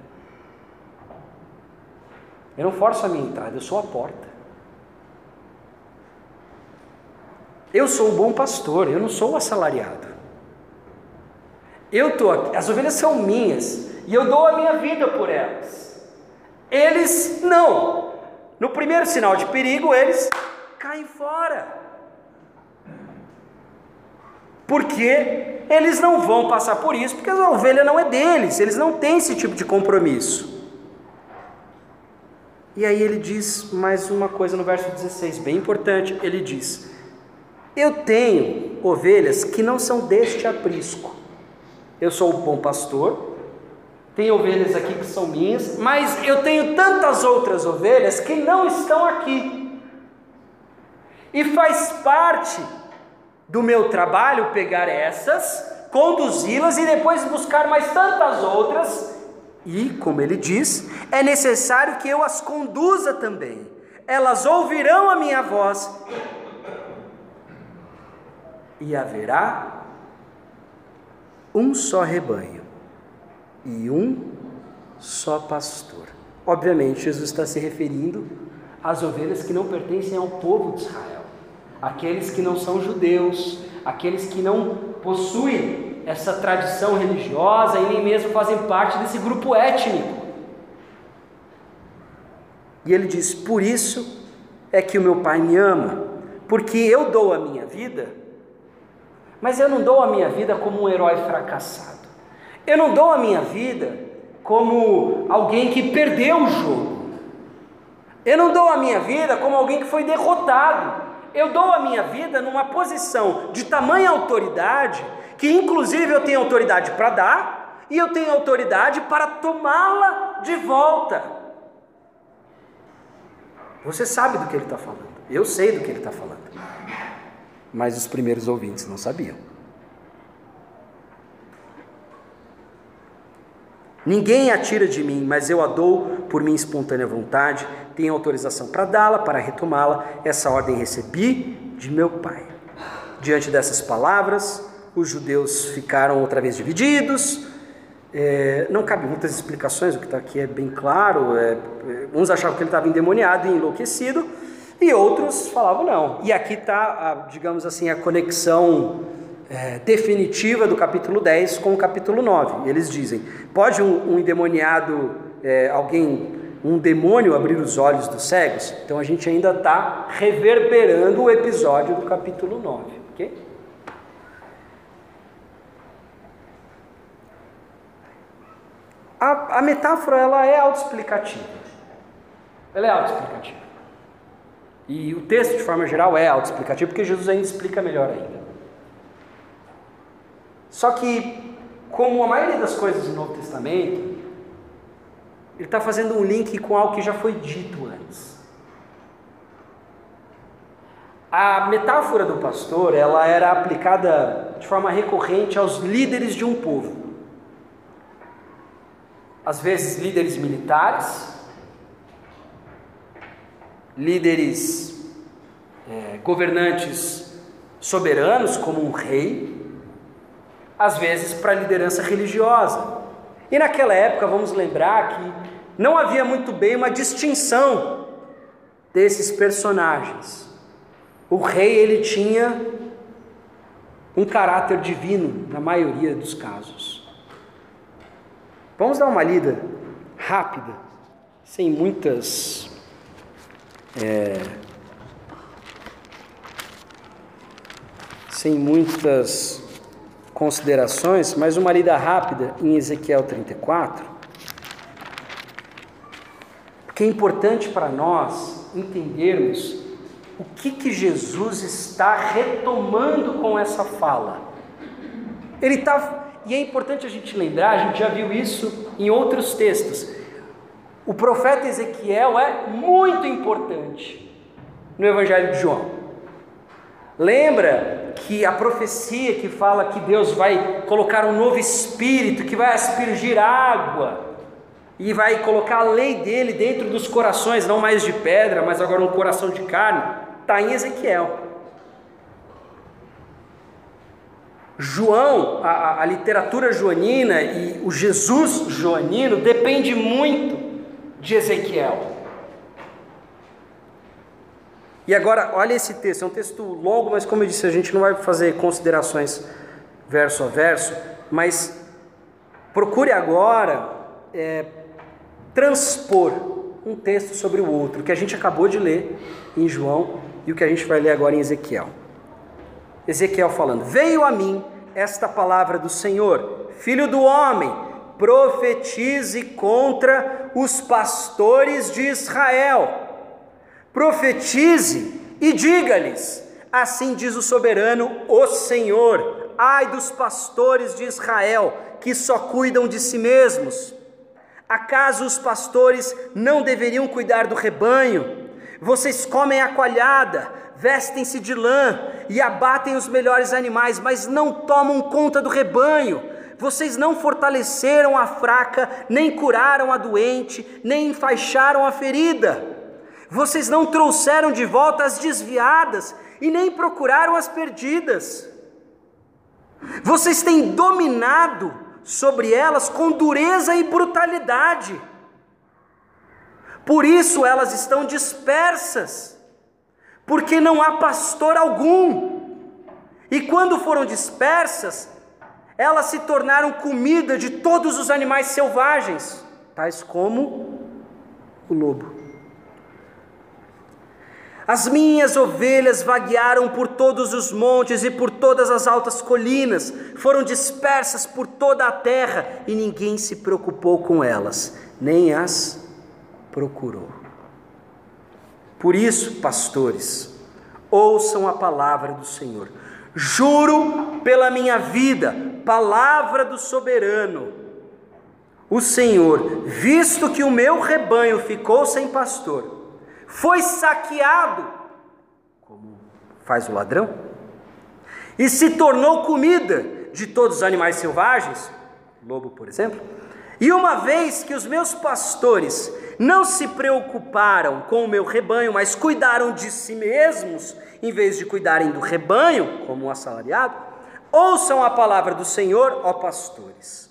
Eu não forço a minha entrada, eu sou a porta. Eu sou o bom pastor, eu não sou o assalariado. Eu tô aqui, as ovelhas são minhas e eu dou a minha vida por elas. Eles não. No primeiro sinal de perigo, eles caem fora. Porque eles não vão passar por isso, porque a ovelha não é deles, eles não têm esse tipo de compromisso. E aí ele diz mais uma coisa no verso 16, bem importante: ele diz: Eu tenho ovelhas que não são deste aprisco. Eu sou o bom pastor, tem ovelhas aqui que são minhas, mas eu tenho tantas outras ovelhas que não estão aqui. E faz parte do meu trabalho pegar essas, conduzi-las e depois buscar mais tantas outras. E, como ele diz, é necessário que eu as conduza também. Elas ouvirão a minha voz e haverá um só rebanho e um só pastor. Obviamente, Jesus está se referindo às ovelhas que não pertencem ao povo de Israel aqueles que não são judeus, aqueles que não possuem essa tradição religiosa e nem mesmo fazem parte desse grupo étnico. E ele diz: Por isso é que o meu Pai me ama, porque eu dou a minha vida, mas eu não dou a minha vida como um herói fracassado, eu não dou a minha vida como alguém que perdeu o jogo, eu não dou a minha vida como alguém que foi derrotado. Eu dou a minha vida numa posição de tamanha autoridade, que inclusive eu tenho autoridade para dar e eu tenho autoridade para tomá-la de volta. Você sabe do que ele está falando, eu sei do que ele está falando, mas os primeiros ouvintes não sabiam. Ninguém a tira de mim, mas eu a dou por minha espontânea vontade. Tenho autorização para dá-la, para retomá-la. Essa ordem recebi de meu pai. Diante dessas palavras, os judeus ficaram outra vez divididos. É, não cabe muitas explicações, o que está aqui é bem claro. É, é, uns achavam que ele estava endemoniado e enlouquecido, e outros falavam não. E aqui está, digamos assim, a conexão é, definitiva do capítulo 10 com o capítulo 9. Eles dizem: pode um, um endemoniado, é, alguém, um demônio abrir os olhos dos cegos? Então a gente ainda está reverberando o episódio do capítulo 9. Ok? A, a metáfora ela é autoexplicativa. Ela é autoexplicativa. E o texto, de forma geral, é autoexplicativo, porque Jesus ainda explica melhor ainda. Só que, como a maioria das coisas do Novo Testamento, ele está fazendo um link com algo que já foi dito antes. A metáfora do pastor, ela era aplicada de forma recorrente aos líderes de um povo. Às vezes líderes militares, líderes é, governantes soberanos, como um rei, às vezes para a liderança religiosa. E naquela época, vamos lembrar que não havia muito bem uma distinção desses personagens. O rei ele tinha um caráter divino na maioria dos casos. Vamos dar uma lida rápida, sem muitas é, sem muitas considerações, mas uma lida rápida em Ezequiel 34, porque é importante para nós entendermos o que, que Jesus está retomando com essa fala. Ele está, e é importante a gente lembrar, a gente já viu isso em outros textos. O profeta Ezequiel é muito importante no Evangelho de João. Lembra que a profecia que fala que Deus vai colocar um novo espírito, que vai aspergir água e vai colocar a lei dele dentro dos corações, não mais de pedra, mas agora um coração de carne, está em Ezequiel. João, a, a, literatura joanina e o Jesus joanino depende muito de Ezequiel. E agora, olha esse texto, é um texto longo, mas como eu disse, a gente não vai fazer considerações verso a verso, mas procure agora é, transpor um texto sobre o outro, que a gente acabou de ler em João e o que a gente vai ler agora em Ezequiel. Ezequiel falando: Veio a mim esta palavra do Senhor, filho do homem, profetize contra os pastores de Israel profetize e diga-lhes: Assim diz o soberano, o Senhor, ai dos pastores de Israel, que só cuidam de si mesmos. Acaso os pastores não deveriam cuidar do rebanho? Vocês comem a coalhada, vestem-se de lã e abatem os melhores animais, mas não tomam conta do rebanho. Vocês não fortaleceram a fraca, nem curaram a doente, nem enfaixaram a ferida. Vocês não trouxeram de volta as desviadas e nem procuraram as perdidas. Vocês têm dominado sobre elas com dureza e brutalidade. Por isso elas estão dispersas, porque não há pastor algum. E quando foram dispersas, elas se tornaram comida de todos os animais selvagens, tais como o lobo. As minhas ovelhas vaguearam por todos os montes e por todas as altas colinas, foram dispersas por toda a terra e ninguém se preocupou com elas, nem as procurou. Por isso, pastores, ouçam a palavra do Senhor. Juro pela minha vida, palavra do soberano, o Senhor, visto que o meu rebanho ficou sem pastor, foi saqueado, como faz o ladrão, e se tornou comida de todos os animais selvagens, lobo, por exemplo. E uma vez que os meus pastores não se preocuparam com o meu rebanho, mas cuidaram de si mesmos, em vez de cuidarem do rebanho, como um assalariado, ouçam a palavra do Senhor, ó pastores.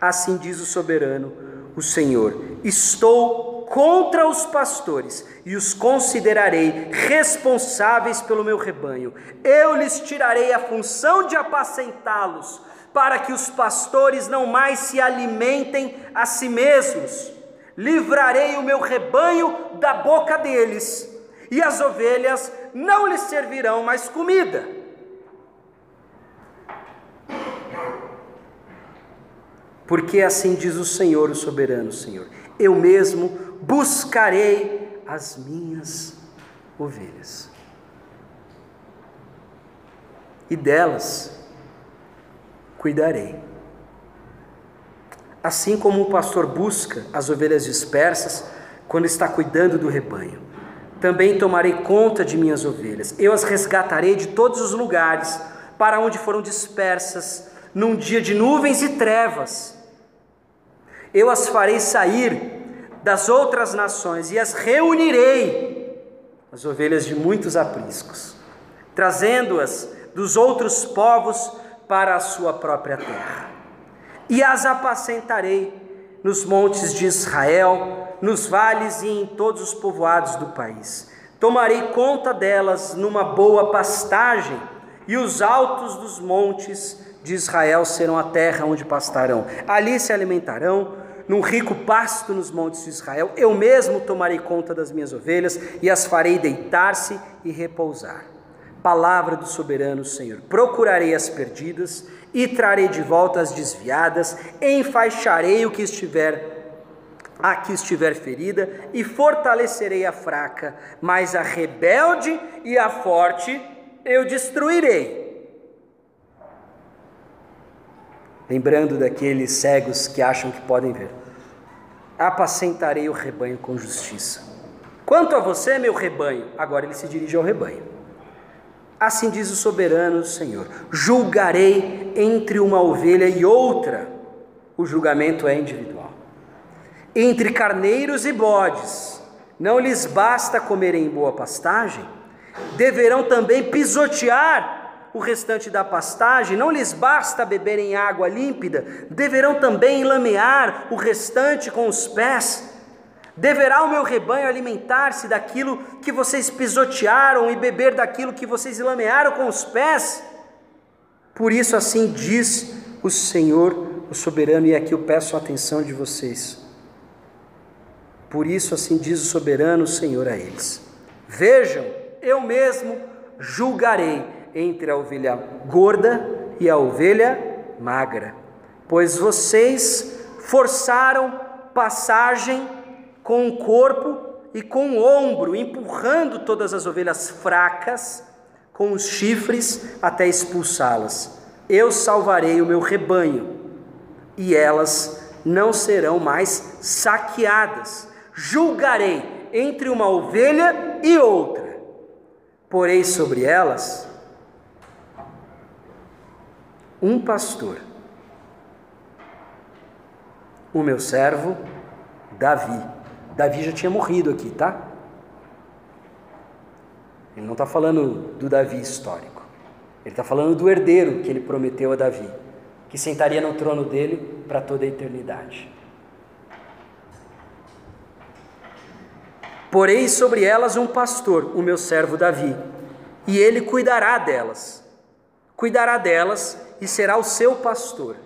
Assim diz o soberano, o Senhor: Estou contra os pastores e os considerarei responsáveis pelo meu rebanho. Eu lhes tirarei a função de apacentá-los, para que os pastores não mais se alimentem a si mesmos. Livrarei o meu rebanho da boca deles, e as ovelhas não lhes servirão mais comida. Porque assim diz o Senhor, o soberano Senhor: eu mesmo buscarei as minhas ovelhas. E delas cuidarei. Assim como o pastor busca as ovelhas dispersas quando está cuidando do rebanho, também tomarei conta de minhas ovelhas. Eu as resgatarei de todos os lugares para onde foram dispersas num dia de nuvens e trevas. Eu as farei sair das outras nações e as reunirei, as ovelhas de muitos apriscos, trazendo-as dos outros povos para a sua própria terra. E as apacentarei nos montes de Israel, nos vales e em todos os povoados do país. Tomarei conta delas numa boa pastagem, e os altos dos montes de Israel serão a terra onde pastarão. Ali se alimentarão num rico pasto nos montes de Israel. Eu mesmo tomarei conta das minhas ovelhas e as farei deitar-se e repousar. Palavra do soberano Senhor: procurarei as perdidas e trarei de volta as desviadas, enfaixarei o que estiver a que estiver ferida e fortalecerei a fraca, mas a rebelde e a forte eu destruirei. Lembrando daqueles cegos que acham que podem ver. Apacentarei o rebanho com justiça. Quanto a você, meu rebanho, agora ele se dirige ao rebanho. Assim diz o soberano Senhor: julgarei entre uma ovelha e outra. O julgamento é individual. Entre carneiros e bodes, não lhes basta comerem em boa pastagem, deverão também pisotear o restante da pastagem, não lhes basta beberem água límpida, deverão também lamear o restante com os pés. Deverá o meu rebanho alimentar-se daquilo que vocês pisotearam e beber daquilo que vocês lamearam com os pés? Por isso, assim diz o Senhor, o soberano, e aqui eu peço a atenção de vocês. Por isso, assim diz o soberano Senhor a eles: Vejam, eu mesmo julgarei entre a ovelha gorda e a ovelha magra, pois vocês forçaram passagem com o corpo e com o ombro, empurrando todas as ovelhas fracas com os chifres até expulsá-las. Eu salvarei o meu rebanho e elas não serão mais saqueadas. Julgarei entre uma ovelha e outra, porei sobre elas um pastor, o meu servo Davi Davi já tinha morrido aqui, tá? Ele não está falando do Davi histórico. Ele está falando do herdeiro que ele prometeu a Davi, que sentaria no trono dele para toda a eternidade. Porei sobre elas um pastor, o meu servo Davi, e ele cuidará delas. Cuidará delas e será o seu pastor.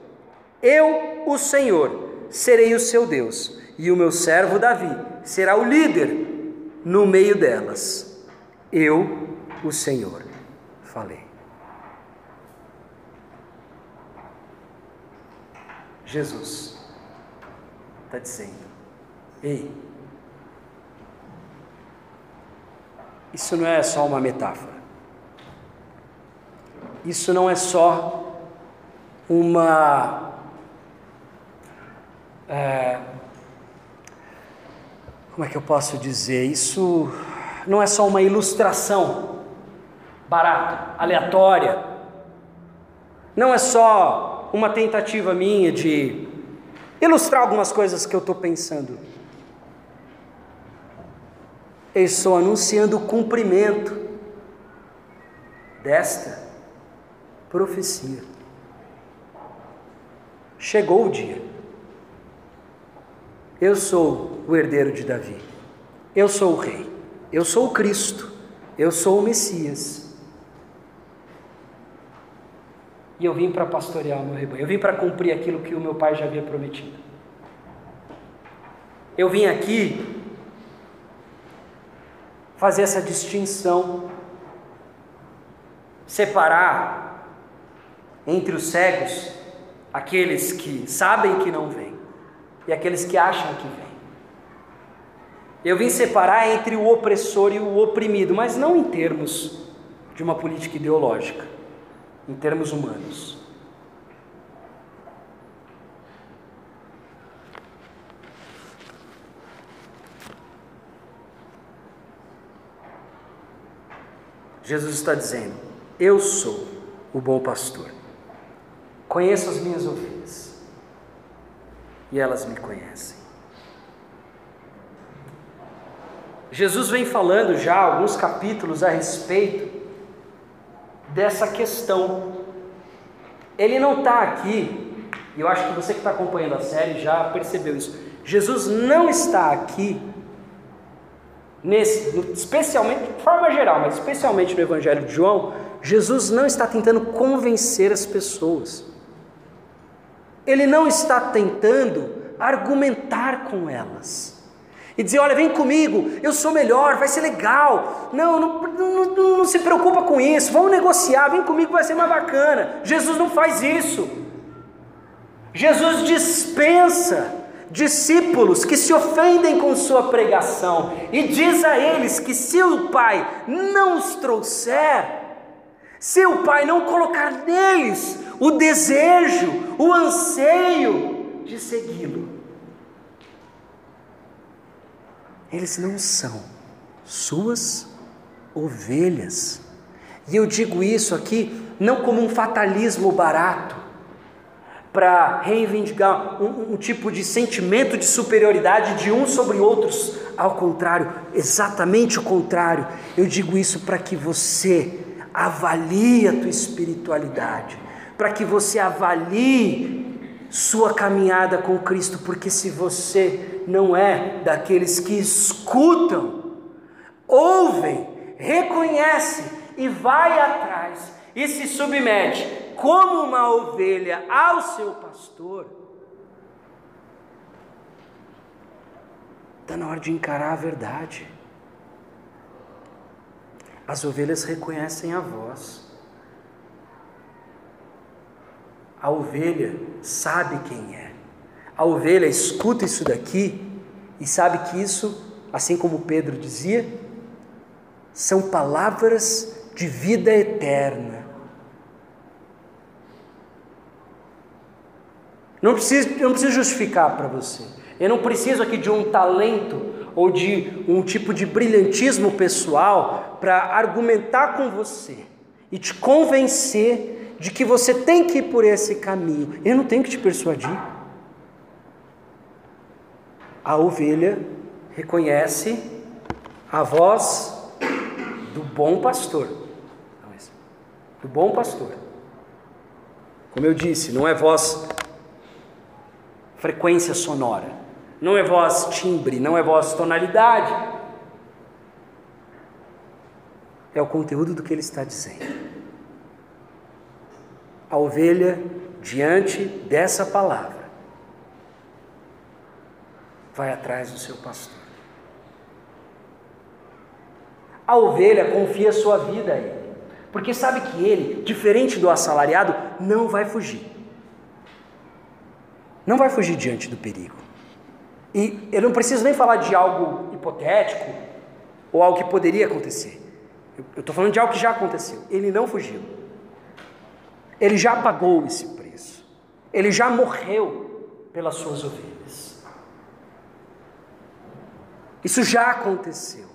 Eu, o Senhor, serei o seu Deus e o meu servo Davi será o líder no meio delas. Eu, o Senhor, falei. Jesus está dizendo: Ei, isso não é só uma metáfora, isso não é só uma. É, como é que eu posso dizer? Isso não é só uma ilustração barata, aleatória. Não é só uma tentativa minha de ilustrar algumas coisas que eu estou pensando. Eu estou anunciando o cumprimento desta profecia. Chegou o dia. Eu sou o herdeiro de Davi. Eu sou o rei. Eu sou o Cristo. Eu sou o Messias. E eu vim para pastorear o meu rebanho. Eu vim para cumprir aquilo que o meu pai já havia prometido. Eu vim aqui fazer essa distinção, separar entre os cegos aqueles que sabem que não vêm e aqueles que acham que vêm. Eu vim separar entre o opressor e o oprimido, mas não em termos de uma política ideológica, em termos humanos. Jesus está dizendo: Eu sou o bom pastor, conheço as minhas ovelhas e elas me conhecem. Jesus vem falando já alguns capítulos a respeito dessa questão. Ele não está aqui, e eu acho que você que está acompanhando a série já percebeu isso. Jesus não está aqui, nesse, especialmente, de forma geral, mas especialmente no Evangelho de João, Jesus não está tentando convencer as pessoas. Ele não está tentando argumentar com elas. e dizer: Olha, vem comigo, eu sou melhor, vai ser legal. Não, não, não, não, se preocupa com isso, vamos negociar, vem comigo, vai ser mais bacana. Jesus não faz isso. Jesus dispensa discípulos que se ofendem com sua pregação e diz a eles que se o Pai não os trouxer, se o Pai não colocar neles o desejo, o anseio de segui-lo, eles não são suas ovelhas. E eu digo isso aqui não como um fatalismo barato, para reivindicar um, um, tipo de sentimento de superioridade de uns sobre outros. Ao contrário, exatamente o contrário. Eu digo isso para que você avalie a tua espiritualidade, para que você avalie sua caminhada com Cristo, porque se você não é daqueles que escutam, ouvem, reconhecem e vai atrás e se submete como uma ovelha ao seu pastor, está na hora de encarar a verdade. As ovelhas reconhecem a voz. A ovelha sabe quem é. A ovelha escuta isso daqui e sabe que isso, assim como Pedro dizia, são palavras de vida eterna. Não preciso, não preciso justificar para você. Eu não preciso aqui de um talento ou de um tipo de brilhantismo pessoal para argumentar com você e te convencer de que você tem que ir por esse caminho. Eu não tenho que te persuadir. A ovelha reconhece a voz do bom pastor. Do bom pastor. Como eu disse, não é voz frequência sonora não é voz timbre, não é voz tonalidade. É o conteúdo do que ele está dizendo. A ovelha, diante dessa palavra, vai atrás do seu pastor. A ovelha confia sua vida a ele, porque sabe que ele, diferente do assalariado, não vai fugir. Não vai fugir diante do perigo. E eu não preciso nem falar de algo hipotético ou algo que poderia acontecer. Eu estou falando de algo que já aconteceu. Ele não fugiu. Ele já pagou esse preço. Ele já morreu pelas suas ovelhas. Isso já aconteceu.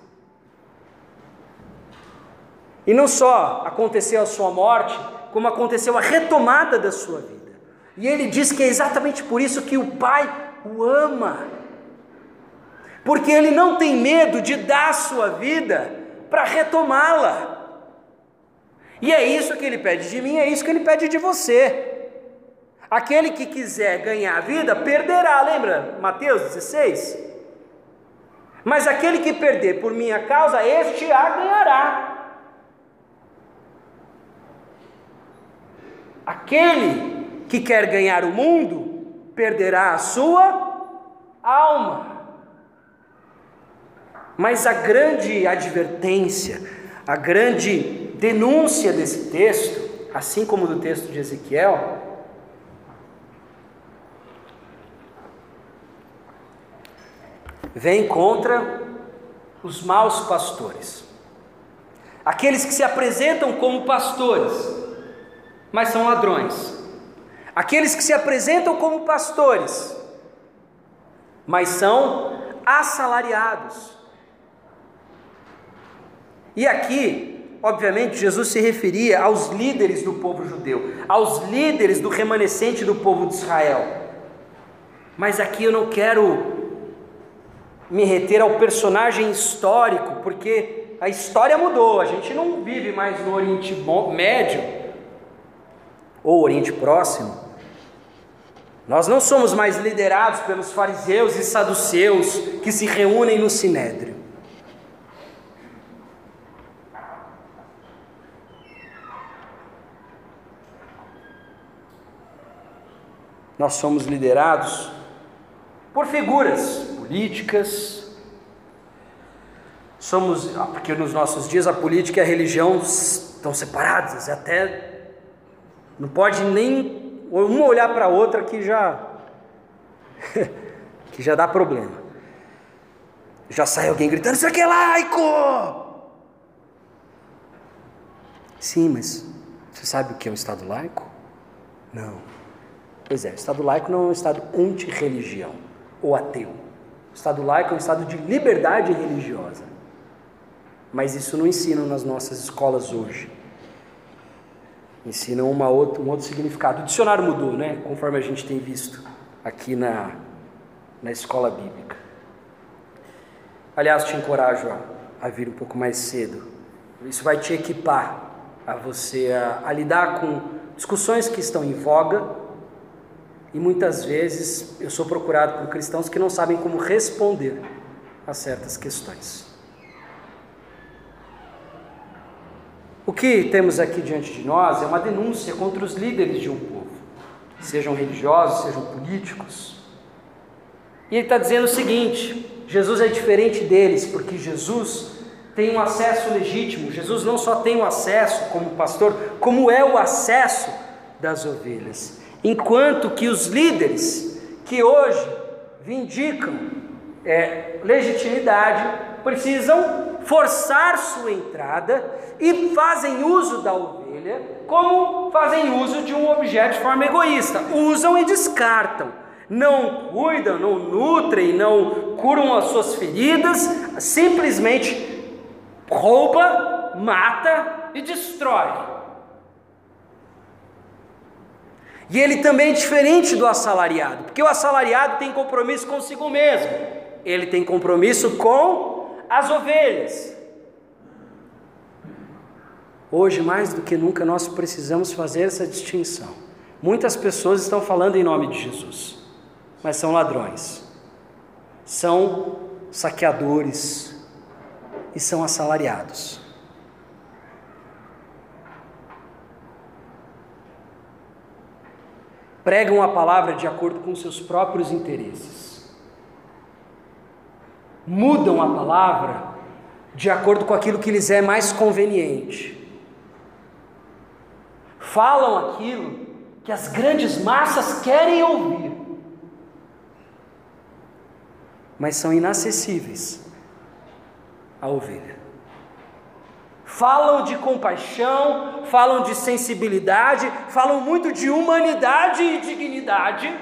E não só aconteceu a sua morte, como aconteceu a retomada da sua vida. E ele diz que é exatamente por isso que o Pai o ama porque ele não tem medo de dar sua vida para retomá-la. E é isso que ele pede de mim, é isso que ele pede de você. Aquele que quiser ganhar a vida, perderá, lembra Mateus 16? Mas aquele que perder por minha causa, este a ganhará. Aquele que quer ganhar o mundo, perderá a sua alma. Mas a grande advertência, a grande denúncia desse texto, assim como do texto de Ezequiel, vem contra os maus pastores. Aqueles que se apresentam como pastores, mas são ladrões. Aqueles que se apresentam como pastores, mas são assalariados. E aqui, obviamente, Jesus se referia aos líderes do povo judeu, aos líderes do remanescente do povo de Israel. Mas aqui eu não quero me reter ao personagem histórico, porque a história mudou, a gente não vive mais no Oriente Médio ou Oriente Próximo. Nós não somos mais liderados pelos fariseus e saduceus que se reúnem no sinédrio. Nós somos liderados por figuras políticas, somos, ah, porque nos nossos dias a política e a religião estão separadas, até não pode nem uma olhar para a outra que já [laughs] que já dá problema. Já sai alguém gritando: Isso aqui é laico! Sim, mas você sabe o que é um Estado laico? Não. Pois é, o Estado laico não é um Estado anti-religião ou ateu. O Estado laico é um Estado de liberdade religiosa. Mas isso não ensina nas nossas escolas hoje. Ensinam uma outra, um outro significado. O dicionário mudou, né? Conforme a gente tem visto aqui na, na escola bíblica. Aliás, te encorajo a, a vir um pouco mais cedo. Isso vai te equipar a você a, a lidar com discussões que estão em voga e muitas vezes eu sou procurado por cristãos que não sabem como responder a certas questões. O que temos aqui diante de nós é uma denúncia contra os líderes de um povo, sejam religiosos, sejam políticos. E ele está dizendo o seguinte: Jesus é diferente deles, porque Jesus tem um acesso legítimo. Jesus não só tem o acesso como pastor, como é o acesso das ovelhas. Enquanto que os líderes que hoje vindicam é, legitimidade precisam forçar sua entrada e fazem uso da ovelha como fazem uso de um objeto de forma egoísta. Usam e descartam não cuidam, não nutrem, não curam as suas feridas, simplesmente rouba, mata e destrói. E ele também é diferente do assalariado, porque o assalariado tem compromisso consigo mesmo, ele tem compromisso com as ovelhas. Hoje, mais do que nunca, nós precisamos fazer essa distinção. Muitas pessoas estão falando em nome de Jesus, mas são ladrões, são saqueadores, e são assalariados. Pregam a palavra de acordo com seus próprios interesses. Mudam a palavra de acordo com aquilo que lhes é mais conveniente. Falam aquilo que as grandes massas querem ouvir, mas são inacessíveis a ovelha. Falam de compaixão, falam de sensibilidade, falam muito de humanidade e dignidade,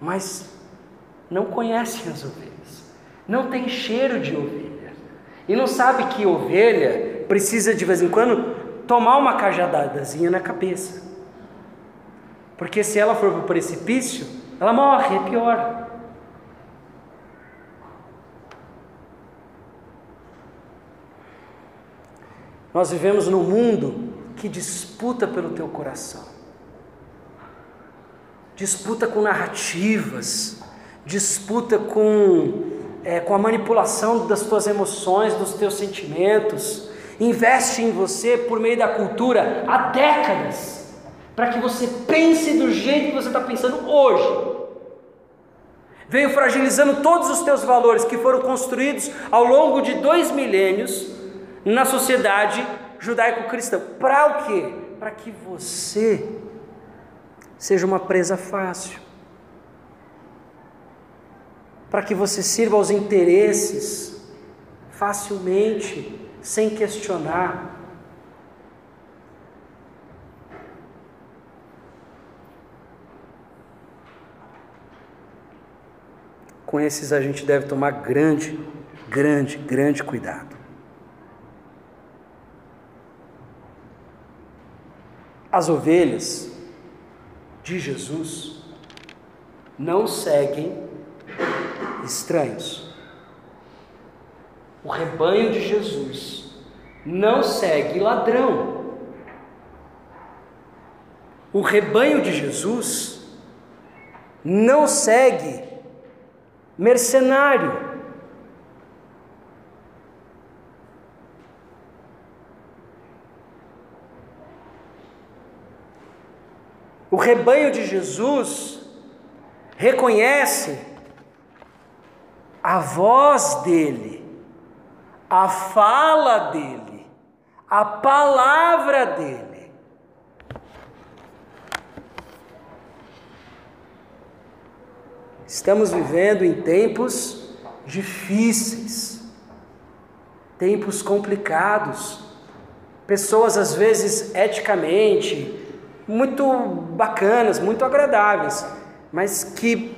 mas não conhecem as ovelhas, não tem cheiro de ovelha, e não sabe que ovelha precisa de vez em quando tomar uma cajadadazinha na cabeça, porque se ela for para o precipício, ela morre, é pior. Nós vivemos num mundo que disputa pelo teu coração, disputa com narrativas, disputa com, é, com a manipulação das tuas emoções, dos teus sentimentos, investe em você por meio da cultura há décadas, para que você pense do jeito que você está pensando hoje. Veio fragilizando todos os teus valores que foram construídos ao longo de dois milênios na sociedade judaico-cristã. Para o quê? Para que você seja uma presa fácil. Para que você sirva aos interesses facilmente, sem questionar. Com esses a gente deve tomar grande, grande, grande cuidado. As ovelhas de Jesus não seguem estranhos. O rebanho de Jesus não segue ladrão. O rebanho de Jesus não segue mercenário. O rebanho de Jesus reconhece a voz dele, a fala dele, a palavra dele. Estamos vivendo em tempos difíceis, tempos complicados, pessoas às vezes eticamente muito bacanas, muito agradáveis, mas que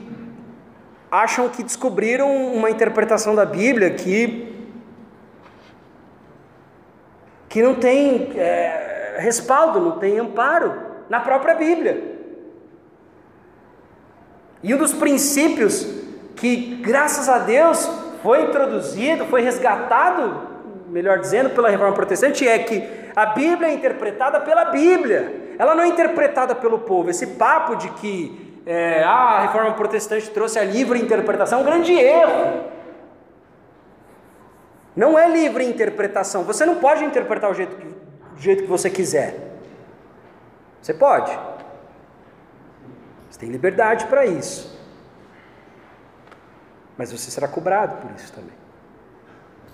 acham que descobriram uma interpretação da Bíblia que que não tem é, respaldo, não tem amparo na própria Bíblia. E um dos princípios que, graças a Deus, foi introduzido, foi resgatado, melhor dizendo, pela reforma protestante, é que a Bíblia é interpretada pela Bíblia, ela não é interpretada pelo povo. Esse papo de que é, ah, a reforma protestante trouxe a livre interpretação, é um grande erro. Não é livre interpretação. Você não pode interpretar o jeito que, do jeito que você quiser. Você pode. Você tem liberdade para isso. Mas você será cobrado por isso também.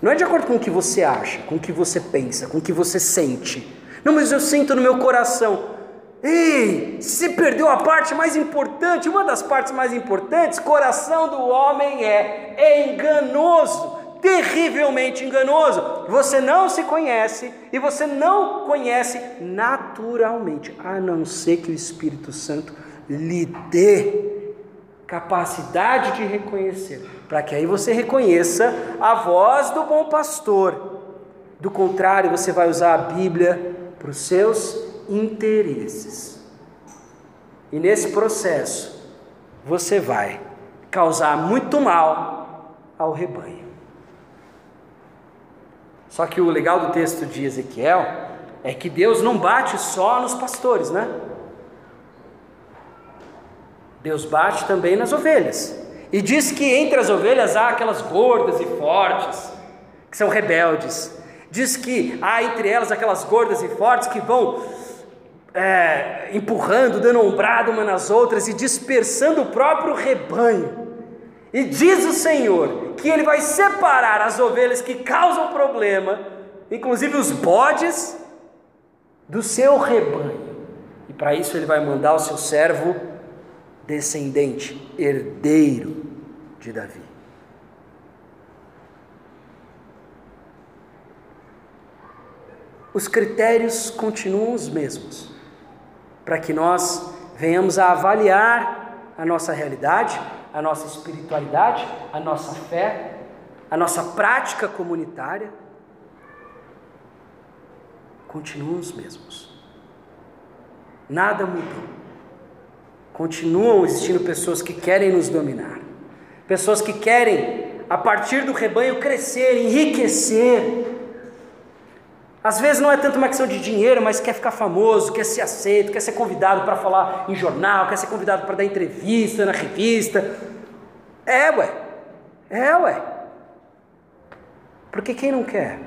Não é de acordo com o que você acha, com o que você pensa, com o que você sente. Não, mas eu sinto no meu coração. Ei, se perdeu a parte mais importante, uma das partes mais importantes, coração do homem é, é enganoso, terrivelmente enganoso. Você não se conhece e você não conhece naturalmente, a não ser que o Espírito Santo lhe dê capacidade de reconhecer, para que aí você reconheça a voz do bom pastor. Do contrário, você vai usar a Bíblia para os seus interesses. E nesse processo, você vai causar muito mal ao rebanho. Só que o legal do texto de Ezequiel é que Deus não bate só nos pastores, né? Deus bate também nas ovelhas. E diz que entre as ovelhas há aquelas gordas e fortes, que são rebeldes. Diz que há entre elas aquelas gordas e fortes que vão é, empurrando, dando ombrada uma nas outras e dispersando o próprio rebanho. E diz o Senhor que Ele vai separar as ovelhas que causam problema, inclusive os bodes, do seu rebanho. E para isso Ele vai mandar o seu servo descendente, herdeiro de Davi. Os critérios continuam os mesmos para que nós venhamos a avaliar a nossa realidade, a nossa espiritualidade, a nossa fé, a nossa prática comunitária. Continuam os mesmos. Nada mudou. Continuam existindo pessoas que querem nos dominar, pessoas que querem, a partir do rebanho, crescer, enriquecer, às vezes não é tanto uma questão de dinheiro, mas quer ficar famoso, quer ser aceito, quer ser convidado para falar em jornal, quer ser convidado para dar entrevista na revista. É, ué. É, ué. Porque quem não quer?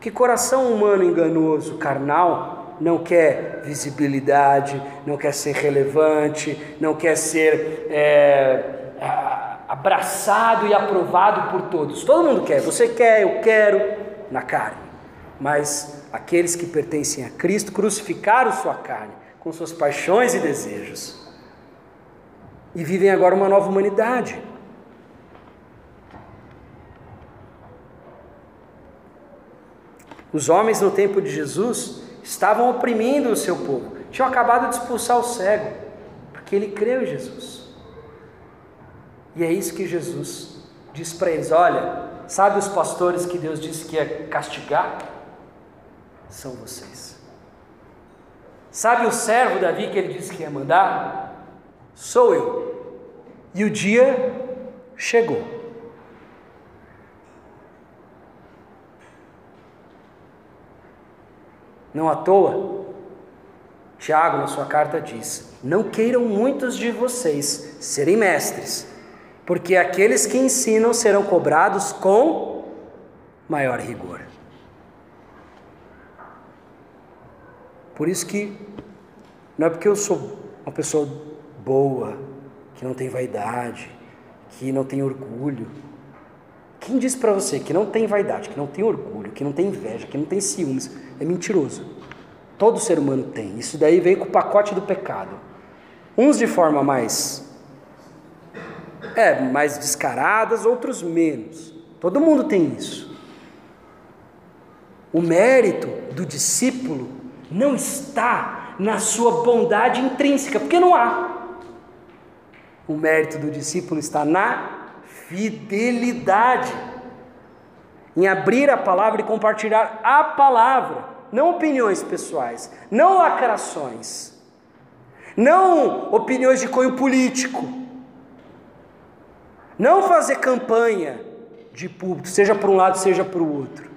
Que coração humano enganoso, carnal, não quer visibilidade, não quer ser relevante, não quer ser é, abraçado e aprovado por todos. Todo mundo quer. Você quer, eu quero, na carne mas aqueles que pertencem a Cristo crucificaram sua carne com suas paixões e desejos e vivem agora uma nova humanidade. Os homens no tempo de Jesus estavam oprimindo o seu povo, tinham acabado de expulsar o cego, porque ele creu em Jesus. E é isso que Jesus diz para eles: olha, sabe os pastores que Deus disse que ia castigar? são vocês. Sabe o servo Davi que ele disse que ia mandar? Sou eu. E o dia chegou. Não à toa, Tiago, na sua carta, diz: Não queiram muitos de vocês serem mestres, porque aqueles que ensinam serão cobrados com maior rigor. Por isso que não é porque eu sou uma pessoa boa, que não tem vaidade, que não tem orgulho, Quem diz para você que não tem vaidade, que não tem orgulho, que não tem inveja, que não tem ciúmes, é mentiroso. Todo ser humano tem. Isso daí veio com o pacote do pecado. Uns de forma mais é, mais descaradas, outros menos. Todo mundo tem isso. O mérito do discípulo não está na sua bondade intrínseca, porque não há. O mérito do discípulo está na fidelidade, em abrir a palavra e compartilhar a palavra, não opiniões pessoais, não lacrações, não opiniões de cunho político, não fazer campanha de público, seja para um lado, seja para o outro.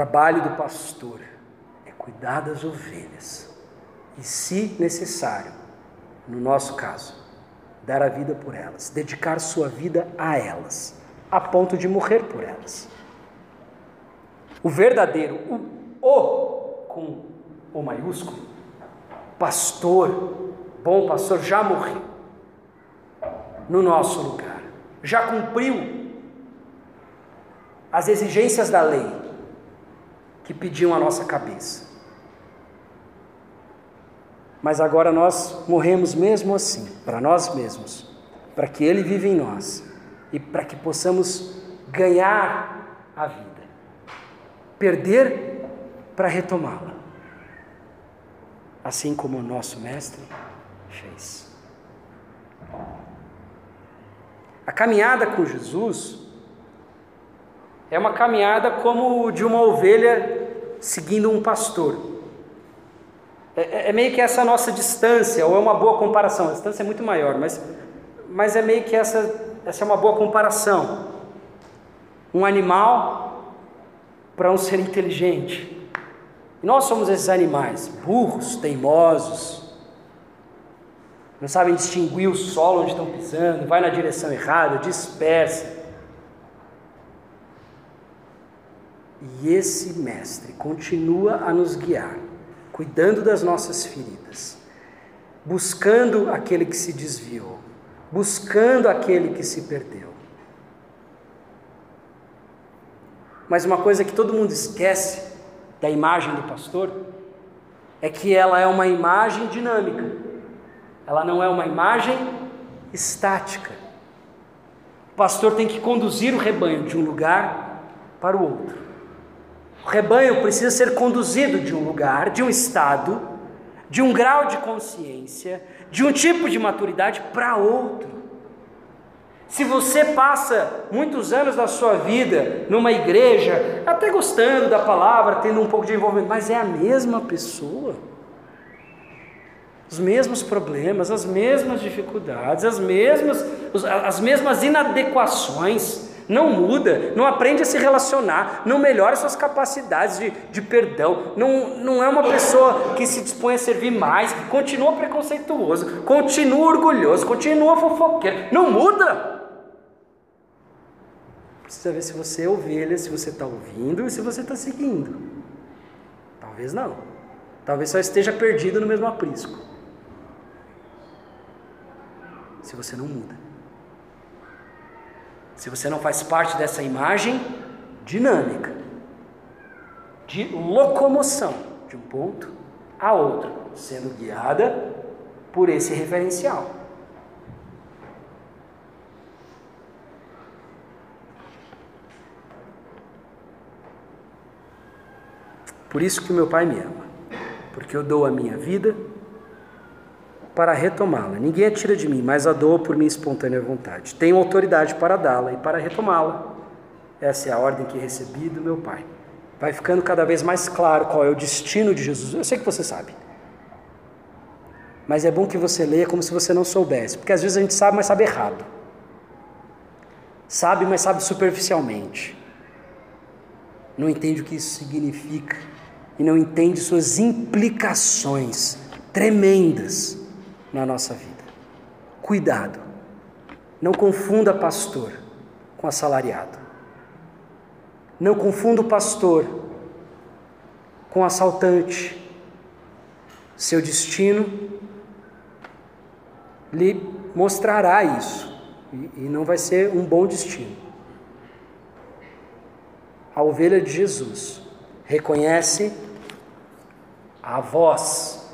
trabalho do pastor é cuidar das ovelhas e, se necessário, no nosso caso, dar a vida por elas, dedicar sua vida a elas, a ponto de morrer por elas. O verdadeiro, o, o com o maiúsculo, pastor, bom pastor, já morreu no nosso lugar, já cumpriu as exigências da lei que pediam a nossa cabeça. Mas agora nós morremos mesmo assim, para nós mesmos, para que Ele viva em nós e para que possamos ganhar a vida, perder para retomá-la, assim como o nosso Mestre fez. A caminhada com Jesus é uma caminhada como de uma ovelha seguindo um pastor. É, é, é, meio que essa nossa distância, ou é uma boa comparação. A distância é muito maior, mas, mas é meio que essa, essa é uma boa comparação. Um animal para um ser inteligente. E nós somos esses animais, burros, teimosos, não sabem distinguir o solo onde estão pisando, vai na direção errada, dispersa. E esse Mestre continua a nos guiar, cuidando das nossas feridas, buscando aquele que se desviou, buscando aquele que se perdeu. Mas uma coisa que todo mundo esquece da imagem do pastor é que ela é uma imagem dinâmica, ela não é uma imagem estática. O pastor tem que conduzir o rebanho de um lugar para o outro. O rebanho precisa ser conduzido de um lugar, de um estado, de um grau de consciência, de um tipo de maturidade para outro. Se você passa muitos anos da sua vida numa igreja, até gostando da palavra, tendo um pouco de envolvimento, mas é a mesma pessoa, os mesmos problemas, as mesmas dificuldades, as mesmas, as mesmas inadequações, não muda, não aprende a se relacionar, não melhora suas capacidades de, de perdão, não, não é uma pessoa que se dispõe a servir mais, continua preconceituoso, continua orgulhoso, continua fofoqueiro, não muda. Precisa ver se você é ovelha, se você está ouvindo e se você está seguindo. Talvez não. Talvez só esteja perdido no mesmo aprisco. Se você não muda se você não faz parte dessa imagem dinâmica, de locomoção de um ponto a outro, sendo guiada por esse referencial. Por isso que meu Pai me ama, porque eu dou a minha vida para retomá-la. Ninguém a tira de mim, mas a dou por minha espontânea vontade. Tenho autoridade para dá-la e para retomá-la. Essa é a ordem que recebi do meu Pai. Vai ficando cada vez mais claro qual é o destino de Jesus. Eu sei que você sabe. Mas é bom que você leia como se você não soubesse, porque às vezes a gente sabe, mas sabe errado. Sabe, mas sabe superficialmente. Não entende o que isso significa e não entende suas implicações tremendas na nossa vida. Cuidado, não confunda pastor com assalariado. Não confunda o pastor com assaltante. Seu destino lhe mostrará isso, e não vai ser um bom destino. A ovelha de Jesus reconhece a voz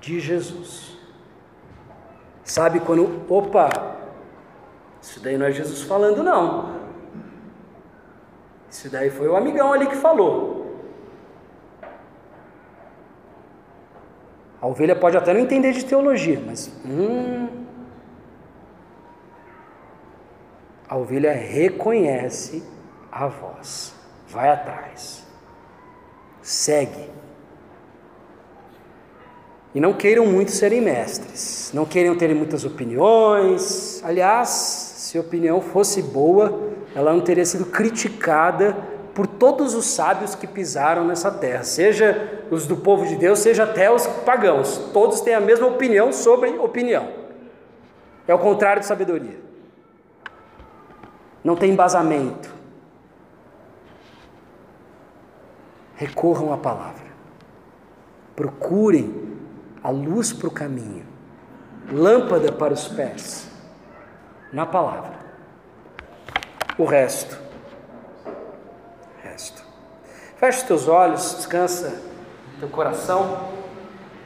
de Jesus. Sabe quando, opa, isso daí não é Jesus falando, não. Isso daí foi o amigão ali que falou. A ovelha pode até não entender de teologia, mas hum, a ovelha reconhece a voz, vai atrás, segue. E não queiram muito serem mestres, não queiram ter muitas opiniões. Aliás, se a opinião fosse boa, ela não teria sido criticada por todos os sábios que pisaram nessa terra, seja os do povo de Deus, seja até os pagãos. Todos têm a mesma opinião sobre opinião. É o contrário de sabedoria. Não tem embasamento. Recorram à palavra. Procurem a luz para o caminho, lâmpada para os pés, na palavra. O resto, resto. Feche os teus olhos, descansa teu coração.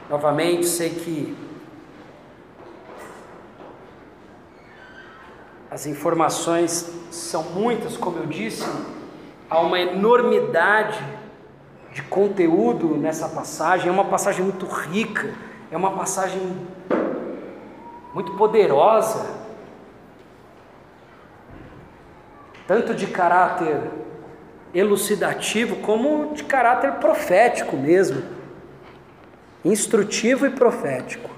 Novamente, sei que as informações são muitas, como eu disse, há uma enormidade de conteúdo nessa passagem, é uma passagem muito rica, é uma passagem muito poderosa, tanto de caráter elucidativo como de caráter profético mesmo, instrutivo e profético.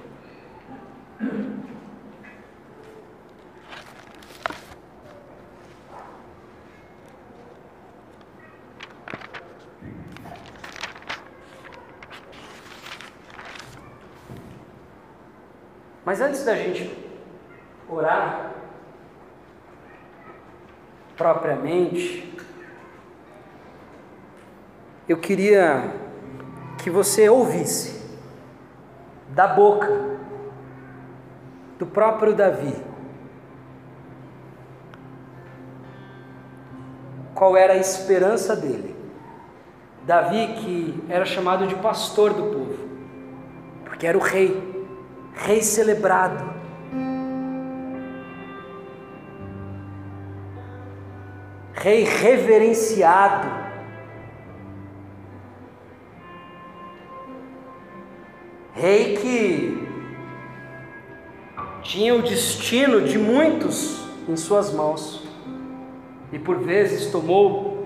Mas antes da gente orar propriamente, eu queria que você ouvisse da boca do próprio Davi qual era a esperança dele. Davi, que era chamado de pastor do povo, porque era o rei rei celebrado. Rei reverenciado. Rei que tinha o destino de muitos em suas mãos e por vezes tomou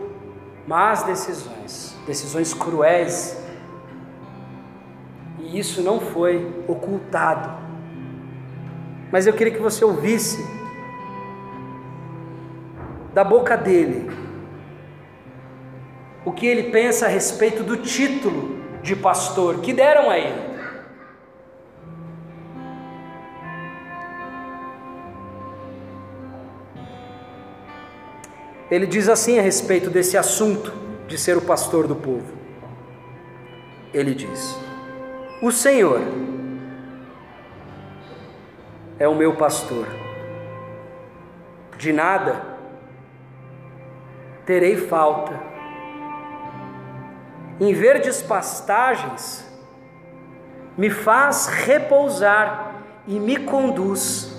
más decisões, decisões cruéis e isso não foi ocultado. Mas eu queria que você ouvisse da boca dele o que ele pensa a respeito do título de pastor que deram a ele. Ele diz assim a respeito desse assunto de ser o pastor do povo. Ele diz: o Senhor é o meu pastor, de nada terei falta. Em verdes pastagens me faz repousar e me conduz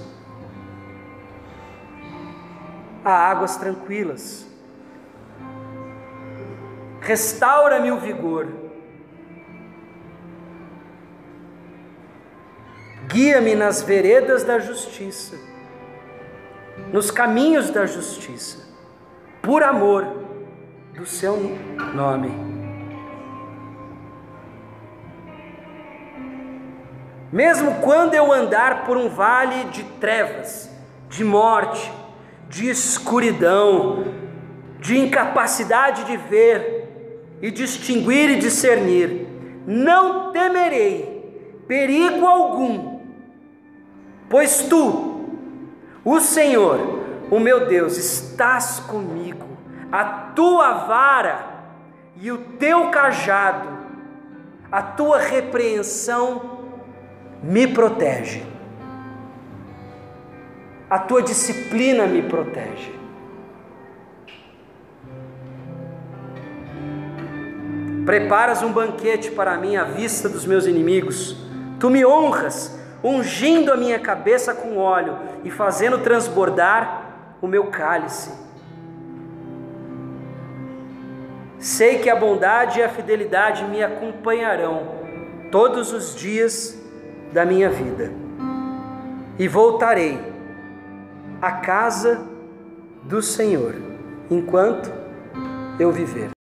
a águas tranquilas. Restaura-me o vigor Guia-me nas veredas da justiça, nos caminhos da justiça, por amor do seu nome. Mesmo quando eu andar por um vale de trevas, de morte, de escuridão, de incapacidade de ver e distinguir e discernir, não temerei perigo algum Pois tu, o Senhor, o meu Deus, estás comigo, a tua vara e o teu cajado, a tua repreensão me protege. A tua disciplina me protege. Preparas um banquete para mim à vista dos meus inimigos. Tu me honras, ungindo a minha cabeça com óleo e fazendo transbordar o meu cálice. Sei que a bondade e a fidelidade me acompanharão todos os dias da minha vida, e voltarei à casa do Senhor enquanto eu viver.